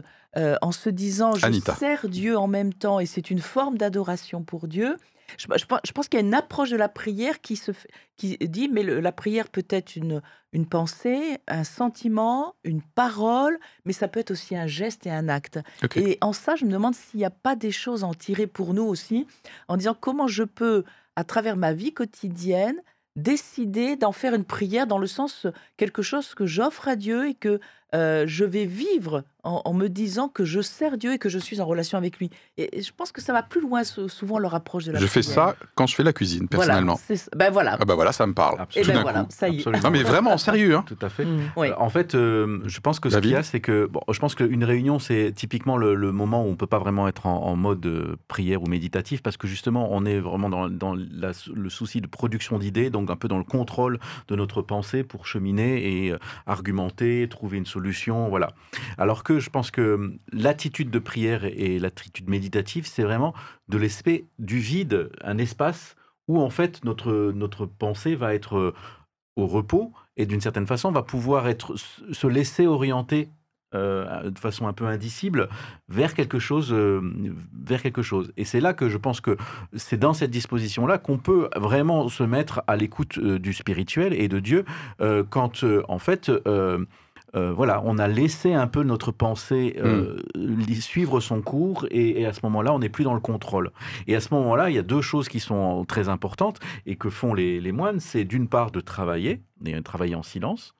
[SPEAKER 4] en se disant je
[SPEAKER 2] Anita.
[SPEAKER 4] sers Dieu en même temps et c'est une forme d'adoration pour Dieu. Je, je pense- je pense qu'il y a une approche de la prière qui se fait, qui dit mais le- la prière peut être une une pensée, un sentiment, une parole, mais ça peut être aussi un geste et un acte. Et en ça, je me demande s'il n'y a pas des choses à en tirer pour nous aussi, en disant comment je peux, à travers ma vie quotidienne, décider d'en faire une prière dans le sens quelque chose que j'offre à Dieu et que euh, je vais vivre en, en me disant que je sers Dieu et que je suis en relation avec lui. Et, et je pense que ça va plus loin sou- souvent leur approche de la
[SPEAKER 2] Je fais ça quand je fais la cuisine, personnellement.
[SPEAKER 4] Voilà, ben voilà.
[SPEAKER 2] Ah bah voilà, ça me parle.
[SPEAKER 4] Et
[SPEAKER 3] Absolument.
[SPEAKER 2] Tout
[SPEAKER 4] ben voilà,
[SPEAKER 2] coup.
[SPEAKER 4] ça y est.
[SPEAKER 3] Absolument.
[SPEAKER 2] Non mais vraiment, sérieux. Hein.
[SPEAKER 3] Tout à fait.
[SPEAKER 4] Mm, oui.
[SPEAKER 3] Euh, En fait, euh, je pense que ce qu'il y a, c'est que bon, je pense qu'une réunion, c'est typiquement le, le moment où on peut pas vraiment être en, en mode euh, prière ou méditatif, parce que justement, on est vraiment dans, dans la- le souci de production d'idées, donc un peu dans le contrôle de notre pensée pour cheminer et euh, argumenter, trouver une solution, voilà. Alors que je pense que euh, l'attitude de prière et l'attitude méditative, c'est vraiment de l'aspect du vide, un espace où en fait notre, notre pensée va être euh, au repos et d'une certaine façon va pouvoir être, se laisser orienter euh, de façon un peu indicible vers quelque chose euh, vers quelque chose et c'est là que je pense que c'est dans cette disposition là qu'on peut vraiment se mettre à l'écoute du spirituel et de Dieu quand en fait euh, voilà, on a laissé un peu notre pensée euh, li- suivre son cours et, et à ce moment-là, on n'est plus dans le contrôle. Et à ce moment-là, il y a deux choses qui sont très importantes et que font les, les moines, c'est d'une part de travailler, et travailler en silence,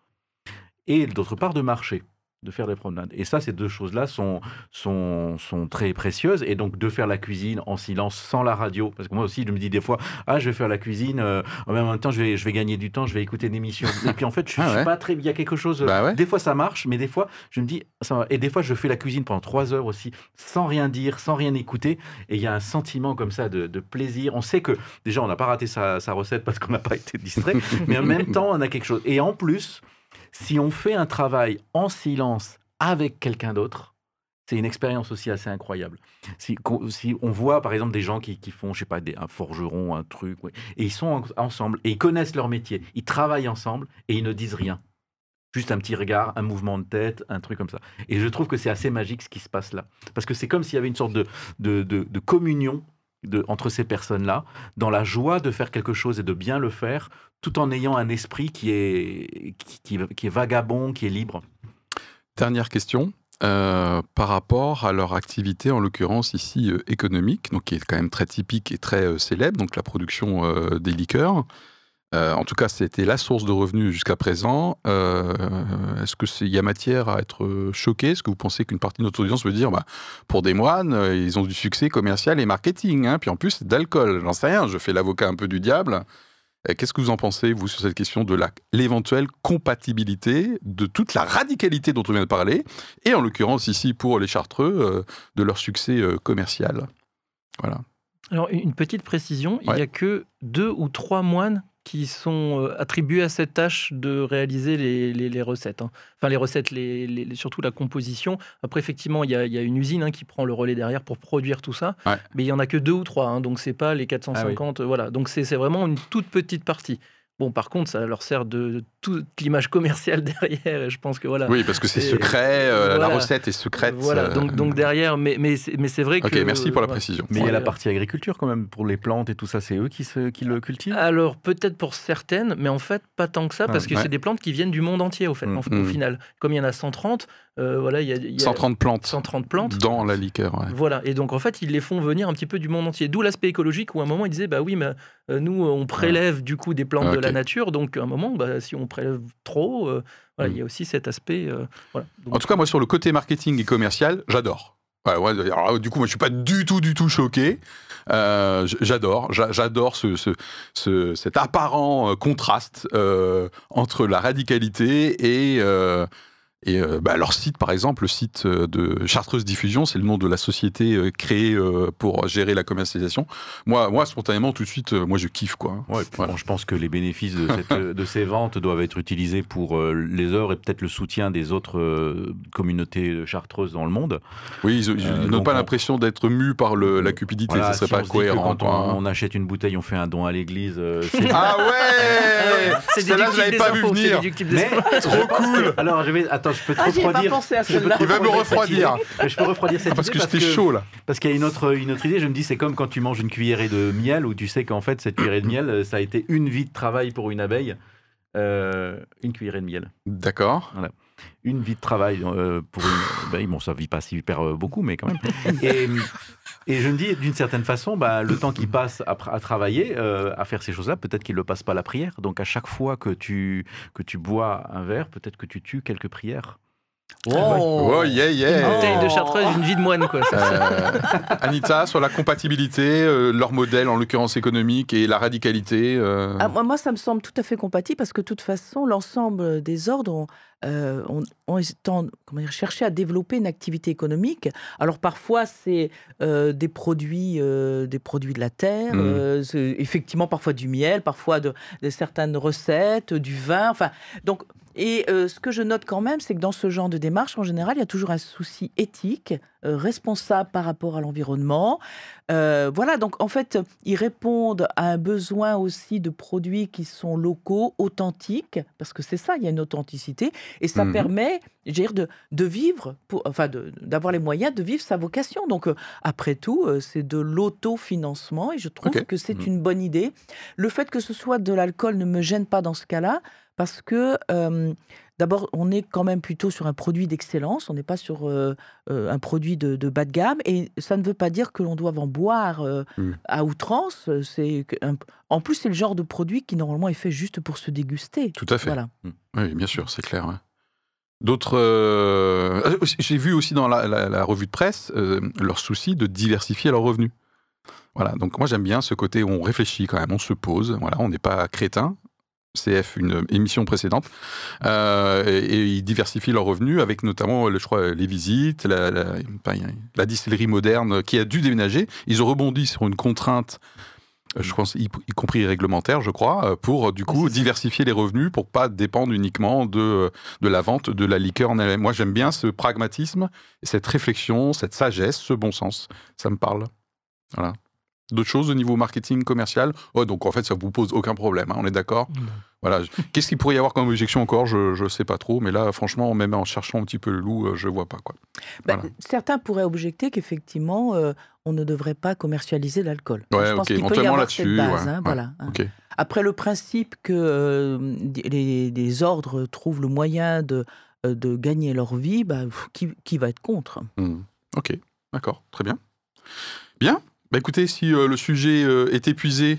[SPEAKER 3] et d'autre part de marcher, de faire des promenades. Et ça, ces deux choses-là sont, sont, sont très précieuses. Et donc de faire la cuisine en silence, sans la radio, parce que moi aussi, je me dis des fois, ah, je vais faire la cuisine, euh, en même temps, je vais, je vais gagner du temps, je vais écouter une émission. Et puis en fait, je
[SPEAKER 2] Ah
[SPEAKER 3] suis pas très... Il y a quelque chose...
[SPEAKER 2] Bah ouais.
[SPEAKER 3] Des fois, ça marche, mais des fois, je me dis... Ça. Et des fois, je fais la cuisine pendant trois heures aussi, sans rien dire, sans rien écouter. Et il y a un sentiment comme ça de, de plaisir. On sait que, déjà, on n'a pas raté sa, sa recette parce qu'on n'a pas été distrait, [laughs] mais en même temps, on a quelque chose. Et en plus, si on fait un travail en silence avec quelqu'un d'autre, c'est une expérience aussi assez incroyable. Si, on voit par exemple des gens qui, font, je sais pas, un forgeron, un truc, et ils sont en- ensemble et ils connaissent leur métier, ils travaillent ensemble et ils ne disent rien. Juste un petit regard, un mouvement de tête, un truc comme ça. Et je trouve que c'est assez magique ce qui se passe là. Parce que c'est comme s'il y avait une sorte de- de communion entre ces personnes-là, dans la joie de faire quelque chose et de bien le faire, tout en ayant un esprit qui est, qui, est vagabond, qui est libre.
[SPEAKER 2] Dernière question. euh, par rapport à leur activité, en l'occurrence ici euh, économique, donc qui est quand même très typique et très euh, célèbre, donc la production des liqueurs. Euh, en tout cas, c'était la source de revenus jusqu'à présent. Euh, Est-ce qu'il y a matière à être choqué Est-ce que vous pensez qu'une partie de notre audience veut dire, bah, pour des moines, euh, ils ont du succès commercial et marketing, hein, puis en plus d'alcool J'en sais rien, je fais l'avocat un peu du diable. Qu'est-ce que vous en pensez, vous, sur cette question de l'éventuelle compatibilité de toute la radicalité dont on vient de parler, et en l'occurrence ici pour les Chartreux, de leur succès commercial? Voilà.
[SPEAKER 5] Alors, une petite précision, il n'y a que deux ou trois moines qui sont euh, attribués à cette tâche de réaliser les, les- les recettes. hein. Enfin, les recettes, les, surtout la composition. Après, effectivement, il y y a une usine hein, qui prend le relais derrière pour produire tout ça.
[SPEAKER 2] Ouais.
[SPEAKER 5] Mais il y en a que deux ou trois, hein, donc c'est pas les 450. euh, Voilà, donc c'est vraiment une toute petite partie. Bon, par contre, ça leur sert de, toute l'image commerciale [laughs] derrière. Et je pense que voilà.
[SPEAKER 2] Oui, parce que c'est
[SPEAKER 5] Et-
[SPEAKER 2] secret, euh, la recette est secrète.
[SPEAKER 5] Voilà,
[SPEAKER 2] euh,
[SPEAKER 5] donc, donc derrière, mais, mais, c'est- mais c'est vrai
[SPEAKER 2] Ok,
[SPEAKER 5] que.
[SPEAKER 2] merci pour la
[SPEAKER 5] ouais.
[SPEAKER 2] précision.
[SPEAKER 3] Mais il y a la partie agriculture quand même, pour les plantes et tout ça, c'est eux qui, se, qui le cultivent?
[SPEAKER 5] Alors peut-être pour certaines, mais en fait pas tant que ça, parce que
[SPEAKER 2] ouais.
[SPEAKER 5] c'est des plantes qui viennent du monde entier au, fait,
[SPEAKER 3] Mm.
[SPEAKER 5] en- au
[SPEAKER 2] Mm.
[SPEAKER 5] final. Comme il y en a 130, euh, voilà, il y a, il y a
[SPEAKER 2] 130 plantes
[SPEAKER 5] 130 plantes.
[SPEAKER 2] dans la liqueur. ouais.
[SPEAKER 5] Voilà, et donc en fait ils les font venir un petit peu du monde entier. D'où l'aspect écologique où à un moment ils disaient bah oui, mais euh, nous on prélève du coup des plantes de la nature, donc à un moment bah, si on prélève trop, euh, voilà, il y a aussi cet aspect. euh, voilà. Donc,
[SPEAKER 2] En tout cas, moi, sur le côté marketing et commercial, j'adore. Ouais, alors, du coup, moi, je suis pas du tout, du tout choqué. Euh, j'adore, j'a- j'adore ce, ce- ce- cet apparent contraste euh, entre la radicalité et, euh, et euh, bah, leur site, par exemple, le site euh, de Chartreuse Diffusion, c'est le nom de la société euh, créée pour gérer la commercialisation. Moi, moi, spontanément, tout de suite, moi, je kiffe, quoi.
[SPEAKER 3] Ouais, puis
[SPEAKER 2] Voilà.
[SPEAKER 3] bon, je pense que les bénéfices de, [laughs] cette- de ces ventes doivent être utilisés pour les œuvres et peut-être le soutien des autres communautés chartreuses dans le monde.
[SPEAKER 2] Oui, ils, ils
[SPEAKER 3] Euh,
[SPEAKER 2] n'ont pas
[SPEAKER 3] on-
[SPEAKER 2] l'impression d'être mus par le- la cupidité,
[SPEAKER 3] Voilà,
[SPEAKER 2] ça serait
[SPEAKER 3] si
[SPEAKER 2] pas
[SPEAKER 3] on
[SPEAKER 2] cohérent.
[SPEAKER 3] Quand on,
[SPEAKER 2] hein.
[SPEAKER 3] on achète une bouteille, on fait un don à l'église. euh, [laughs]
[SPEAKER 2] Ah ouais
[SPEAKER 5] c'est
[SPEAKER 2] Celle-là, je
[SPEAKER 5] déductible
[SPEAKER 2] l'avais
[SPEAKER 5] des
[SPEAKER 2] pas vu
[SPEAKER 5] impôts, c'est
[SPEAKER 2] venir.
[SPEAKER 5] déductible des
[SPEAKER 3] Mais trop cool. Alors je vais attends, je peux te
[SPEAKER 4] Ah, pas
[SPEAKER 3] refroidir.
[SPEAKER 4] pensé à
[SPEAKER 3] je peux te
[SPEAKER 4] celle-là.
[SPEAKER 2] Il va me
[SPEAKER 3] refroidir Je peux refroidir cette
[SPEAKER 2] Parce que
[SPEAKER 3] idée
[SPEAKER 2] j'étais chaud là.
[SPEAKER 3] Parce qu'il y a une autre, une autre idée, je me dis, c'est comme quand tu manges une cuillerée de miel, où tu sais qu'en fait, cette cuillerée de miel, ça a été une vie de travail pour une abeille. Euh, une cuillerée de miel.
[SPEAKER 2] D'accord.
[SPEAKER 3] Une vie de travail euh, pour une abeille. Bon, ça vit pas super euh, beaucoup, mais quand même. [laughs] Et, et je me dis, d'une certaine façon, bah, le temps qu'il passe à, à travailler, euh, à faire ces choses-là, peut-être qu'il ne le passe pas à la prière. Donc, à chaque fois que tu, que tu bois un verre, peut-être que tu tues quelques prières.
[SPEAKER 2] Oh, yeah, yeah.
[SPEAKER 5] Une bouteille de
[SPEAKER 4] Oh.
[SPEAKER 5] chartreuse, une vie de moine, quoi. Ça,
[SPEAKER 2] Euh, Anita, sur la compatibilité, euh, leur modèle, en l'occurrence économique, et la radicalité. euh,
[SPEAKER 4] Ah, moi, moi, ça me semble tout à fait compatible parce que, de toute façon, l'ensemble des ordres ont, euh, étant- comment dire, cherché à développer une activité économique. Alors, parfois, c'est euh, des, produits, euh, des produits de la terre, euh, c'est effectivement, parfois du miel, parfois de, de certaines recettes, du vin. Enfin, donc, et euh, ce que je note quand même, c'est que dans ce genre de démarche, en général, il y a toujours un souci éthique, euh, responsable par rapport à l'environnement. Euh, voilà, donc en fait, ils répondent à un besoin aussi de produits qui sont locaux, authentiques, parce que c'est ça, il y a une authenticité, et ça
[SPEAKER 2] Mhm.
[SPEAKER 4] permet, dire, de, de vivre, pour, enfin, d'avoir les moyens de vivre sa vocation. Donc, euh, après tout, euh, c'est de l'autofinancement, et je trouve que c'est
[SPEAKER 3] Mhm.
[SPEAKER 4] une bonne idée. Le fait que ce soit de l'alcool ne me gêne pas dans ce cas-là, parce que euh, D'abord, on est quand même plutôt sur un produit d'excellence, on n'est pas sur euh, un produit de, de bas de gamme, et ça ne veut pas dire que l'on doit en boire euh,
[SPEAKER 2] Mm.
[SPEAKER 4] à outrance. C'est en plus, c'est le genre de produit qui normalement est fait juste pour se déguster.
[SPEAKER 2] Tout à fait.
[SPEAKER 4] Voilà.
[SPEAKER 2] Oui, bien sûr, c'est clair. ouais. D'autres. euh, ah, J'ai vu aussi dans la, la- la revue de presse euh, leur souci de diversifier leurs revenus. Voilà, donc moi j'aime bien ce côté où on réfléchit quand même, on se pose, voilà, on n'est pas crétin. CF, une émission précédente, euh, et, et ils diversifient leurs revenus avec notamment, je crois, les visites, la, la- enfin, la distillerie moderne qui a dû déménager. Ils ont rebondi sur une contrainte, euh, je pense, y, y compris réglementaire, je crois, euh, pour du coup diversifier les revenus pour pas dépendre uniquement de, de la vente de la liqueur en elle-même. Moi, j'aime bien ce pragmatisme, cette réflexion, cette sagesse, ce bon sens. Ça me parle. Voilà. D'autres choses au niveau marketing commercial oh, Donc en fait, ça vous pose aucun problème, hein, on est d'accord? Voilà. Qu'est-ce qu'il pourrait y avoir comme objection encore? Je ne sais pas trop, mais là, franchement, même en cherchant un petit peu le loup, euh, je vois pas quoi.
[SPEAKER 4] Bah,
[SPEAKER 2] Voilà.
[SPEAKER 4] Certains pourraient objecter qu'effectivement, euh, on ne devrait pas commercialiser l'alcool.
[SPEAKER 2] Ouais,
[SPEAKER 4] Je pense qu'il peut y
[SPEAKER 2] éventuellement
[SPEAKER 4] avoir cette
[SPEAKER 2] là-dessus,
[SPEAKER 4] base.
[SPEAKER 2] ouais,
[SPEAKER 4] hein,
[SPEAKER 2] ouais,
[SPEAKER 4] voilà, hein. Après, le principe que euh, les, les ordres trouvent le moyen de, euh, de gagner leur vie, bah, pff, qui, qui va être contre?
[SPEAKER 2] Hmm. Ok, d'accord, très bien. Bien. Bah écoutez, si euh, le sujet euh, est épuisé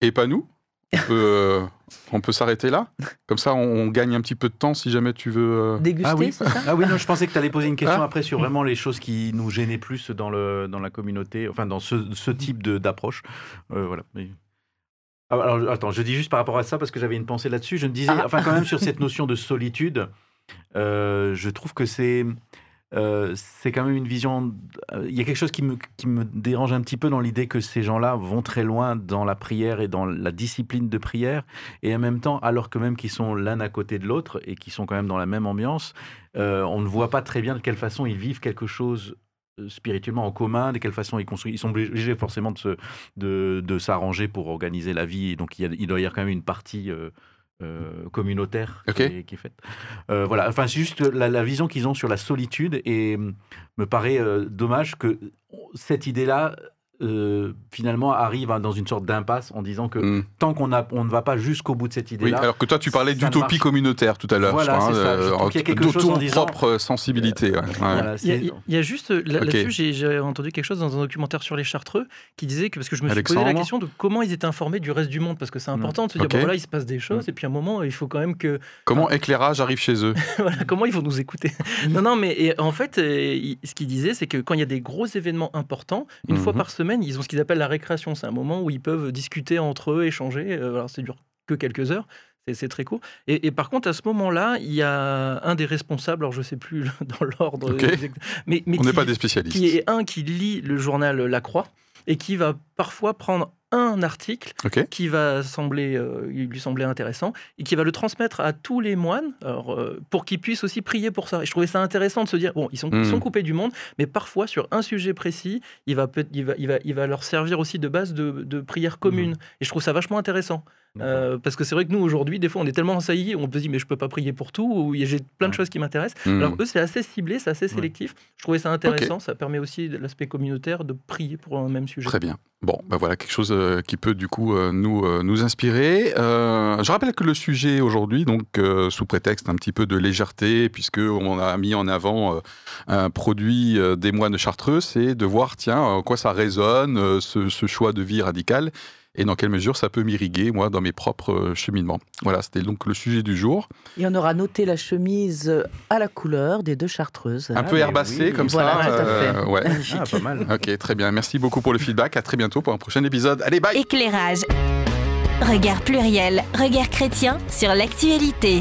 [SPEAKER 2] et pas nous, on peut, euh, [laughs] peut s'arrêter là. Comme ça, on, on gagne un petit peu de temps si jamais tu veux. euh,
[SPEAKER 4] Déguster,
[SPEAKER 3] Ah oui.
[SPEAKER 4] ça [laughs]
[SPEAKER 3] Ah oui, non, je pensais que tu allais poser une question
[SPEAKER 2] Ah.
[SPEAKER 3] après sur vraiment les choses qui nous gênaient plus dans, le, dans la communauté, enfin dans ce, ce type de- d'approche. Euh, voilà. Ah, alors, attends, je dis juste par rapport à ça, parce que j'avais une pensée là-dessus. Je me disais,
[SPEAKER 4] Ah.
[SPEAKER 3] enfin, quand même, sur [laughs] cette notion de solitude, euh, je trouve que c'est. Euh, c'est quand même une vision. euh, Il y a quelque chose qui me, dérange un petit peu dans l'idée que ces gens-là vont très loin dans la prière et dans la discipline de prière, et en même temps, alors que même qu'ils sont l'un à côté de l'autre et qui sont quand même dans la même ambiance, euh, on ne voit pas très bien de quelle façon ils vivent quelque chose spirituellement en commun, de quelle façon ils construisent. Ils sont obligés forcément de, s'arranger pour organiser la vie. Donc il, y a- doit y avoir quand même une partie euh, communautaire qui, est, qui est faite. Euh, voilà, enfin c'est juste la, la vision qu'ils ont sur la solitude et hum, me paraît euh, dommage que cette idée-là euh, finalement arrive hein, dans une sorte d'impasse en disant que
[SPEAKER 2] hmm.
[SPEAKER 3] tant qu'on a- on ne va pas jusqu'au bout de cette
[SPEAKER 2] Oui,
[SPEAKER 3] idée-là,
[SPEAKER 2] alors que toi, tu parlais d'utopie communautaire tout à l'heure.
[SPEAKER 3] Voilà, c'est
[SPEAKER 2] hein, euh,
[SPEAKER 3] qu'il y a quelque
[SPEAKER 2] de
[SPEAKER 3] chose en
[SPEAKER 2] ton
[SPEAKER 3] disant-
[SPEAKER 2] propre sensibilité. ouais, ouais.
[SPEAKER 3] voilà,
[SPEAKER 5] Il y, a,
[SPEAKER 3] c'est-
[SPEAKER 5] il y a juste là-dessus, j'ai- j'ai entendu quelque chose dans un documentaire sur les Chartreux qui disait que parce que je me suis posé la question de comment ils étaient informés du reste du monde parce que c'est important de se dire
[SPEAKER 2] Ok.
[SPEAKER 5] bon, voilà il se passe des
[SPEAKER 3] Mm.
[SPEAKER 5] choses et puis à un moment il faut quand même que
[SPEAKER 2] Comment éclairage arrive chez eux [laughs]
[SPEAKER 5] voilà, comment ils vont nous écouter Non, non, mais et en fait, euh, il- ce qu'il disait, c'est que quand il y a des gros événements importants, une fois par semaine, ils ont ce qu'ils appellent la récréation. C'est un moment où ils peuvent discuter entre eux, échanger. Euh, alors, ça dure que quelques heures. C'est- très court. Et, et par contre, à ce moment-là, il y a un des responsables, alors je sais plus [laughs] dans l'ordre, mais, mais
[SPEAKER 2] On n'est pas des spécialistes.
[SPEAKER 5] qui est un qui lit le journal La Croix et qui va parfois prendre un article qui va sembler, euh, lui sembler intéressant et qui va le transmettre à tous les moines alors, euh, pour qu'ils puissent aussi prier pour ça. Et je trouvais ça intéressant de se dire bon, ils sont, ils sont coupés du monde, mais parfois sur un sujet précis, il va, il va, il va, il va leur servir aussi de base de, de prière commune. Et je trouve ça vachement intéressant. Euh, parce que c'est vrai que nous, aujourd'hui, des fois, on est tellement ensaillis, on se dire, mais je peux pas prier pour tout, ou j'ai plein de choses qui m'intéressent.
[SPEAKER 2] Hmm.
[SPEAKER 5] Alors, eux, c'est assez ciblé, c'est assez
[SPEAKER 3] Ouais.
[SPEAKER 5] sélectif. Je trouvais ça intéressant. Ça permet aussi l'aspect communautaire de prier pour un même sujet.
[SPEAKER 2] Très bien. Bon, ben voilà quelque chose euh, qui peut du coup euh, nous, euh, nous inspirer. Je rappelle que le sujet aujourd'hui, donc sous prétexte un petit peu de légèreté, puisque on a mis en avant un produit des moines chartreux, c'est de voir tiens en quoi ça résonne ce, ce choix de vie radical. Et dans quelle mesure ça peut m'irriguer, moi, dans mes propres euh, cheminements. Voilà, c'était donc le sujet du jour.
[SPEAKER 4] Et on aura noté la chemise à la couleur des deux chartreuses.
[SPEAKER 2] Un
[SPEAKER 4] hein.
[SPEAKER 2] peu
[SPEAKER 3] mais
[SPEAKER 2] herbacé
[SPEAKER 3] oui.
[SPEAKER 2] comme
[SPEAKER 4] Voilà,
[SPEAKER 2] ça.
[SPEAKER 4] tout à fait.
[SPEAKER 2] euh, ouais.
[SPEAKER 3] Ah, pas mal.
[SPEAKER 2] Ok, très bien. Merci beaucoup pour le feedback. À très bientôt pour un prochain épisode. Allez, bye
[SPEAKER 1] Éclairage. Regard pluriel, regard chrétien sur l'actualité.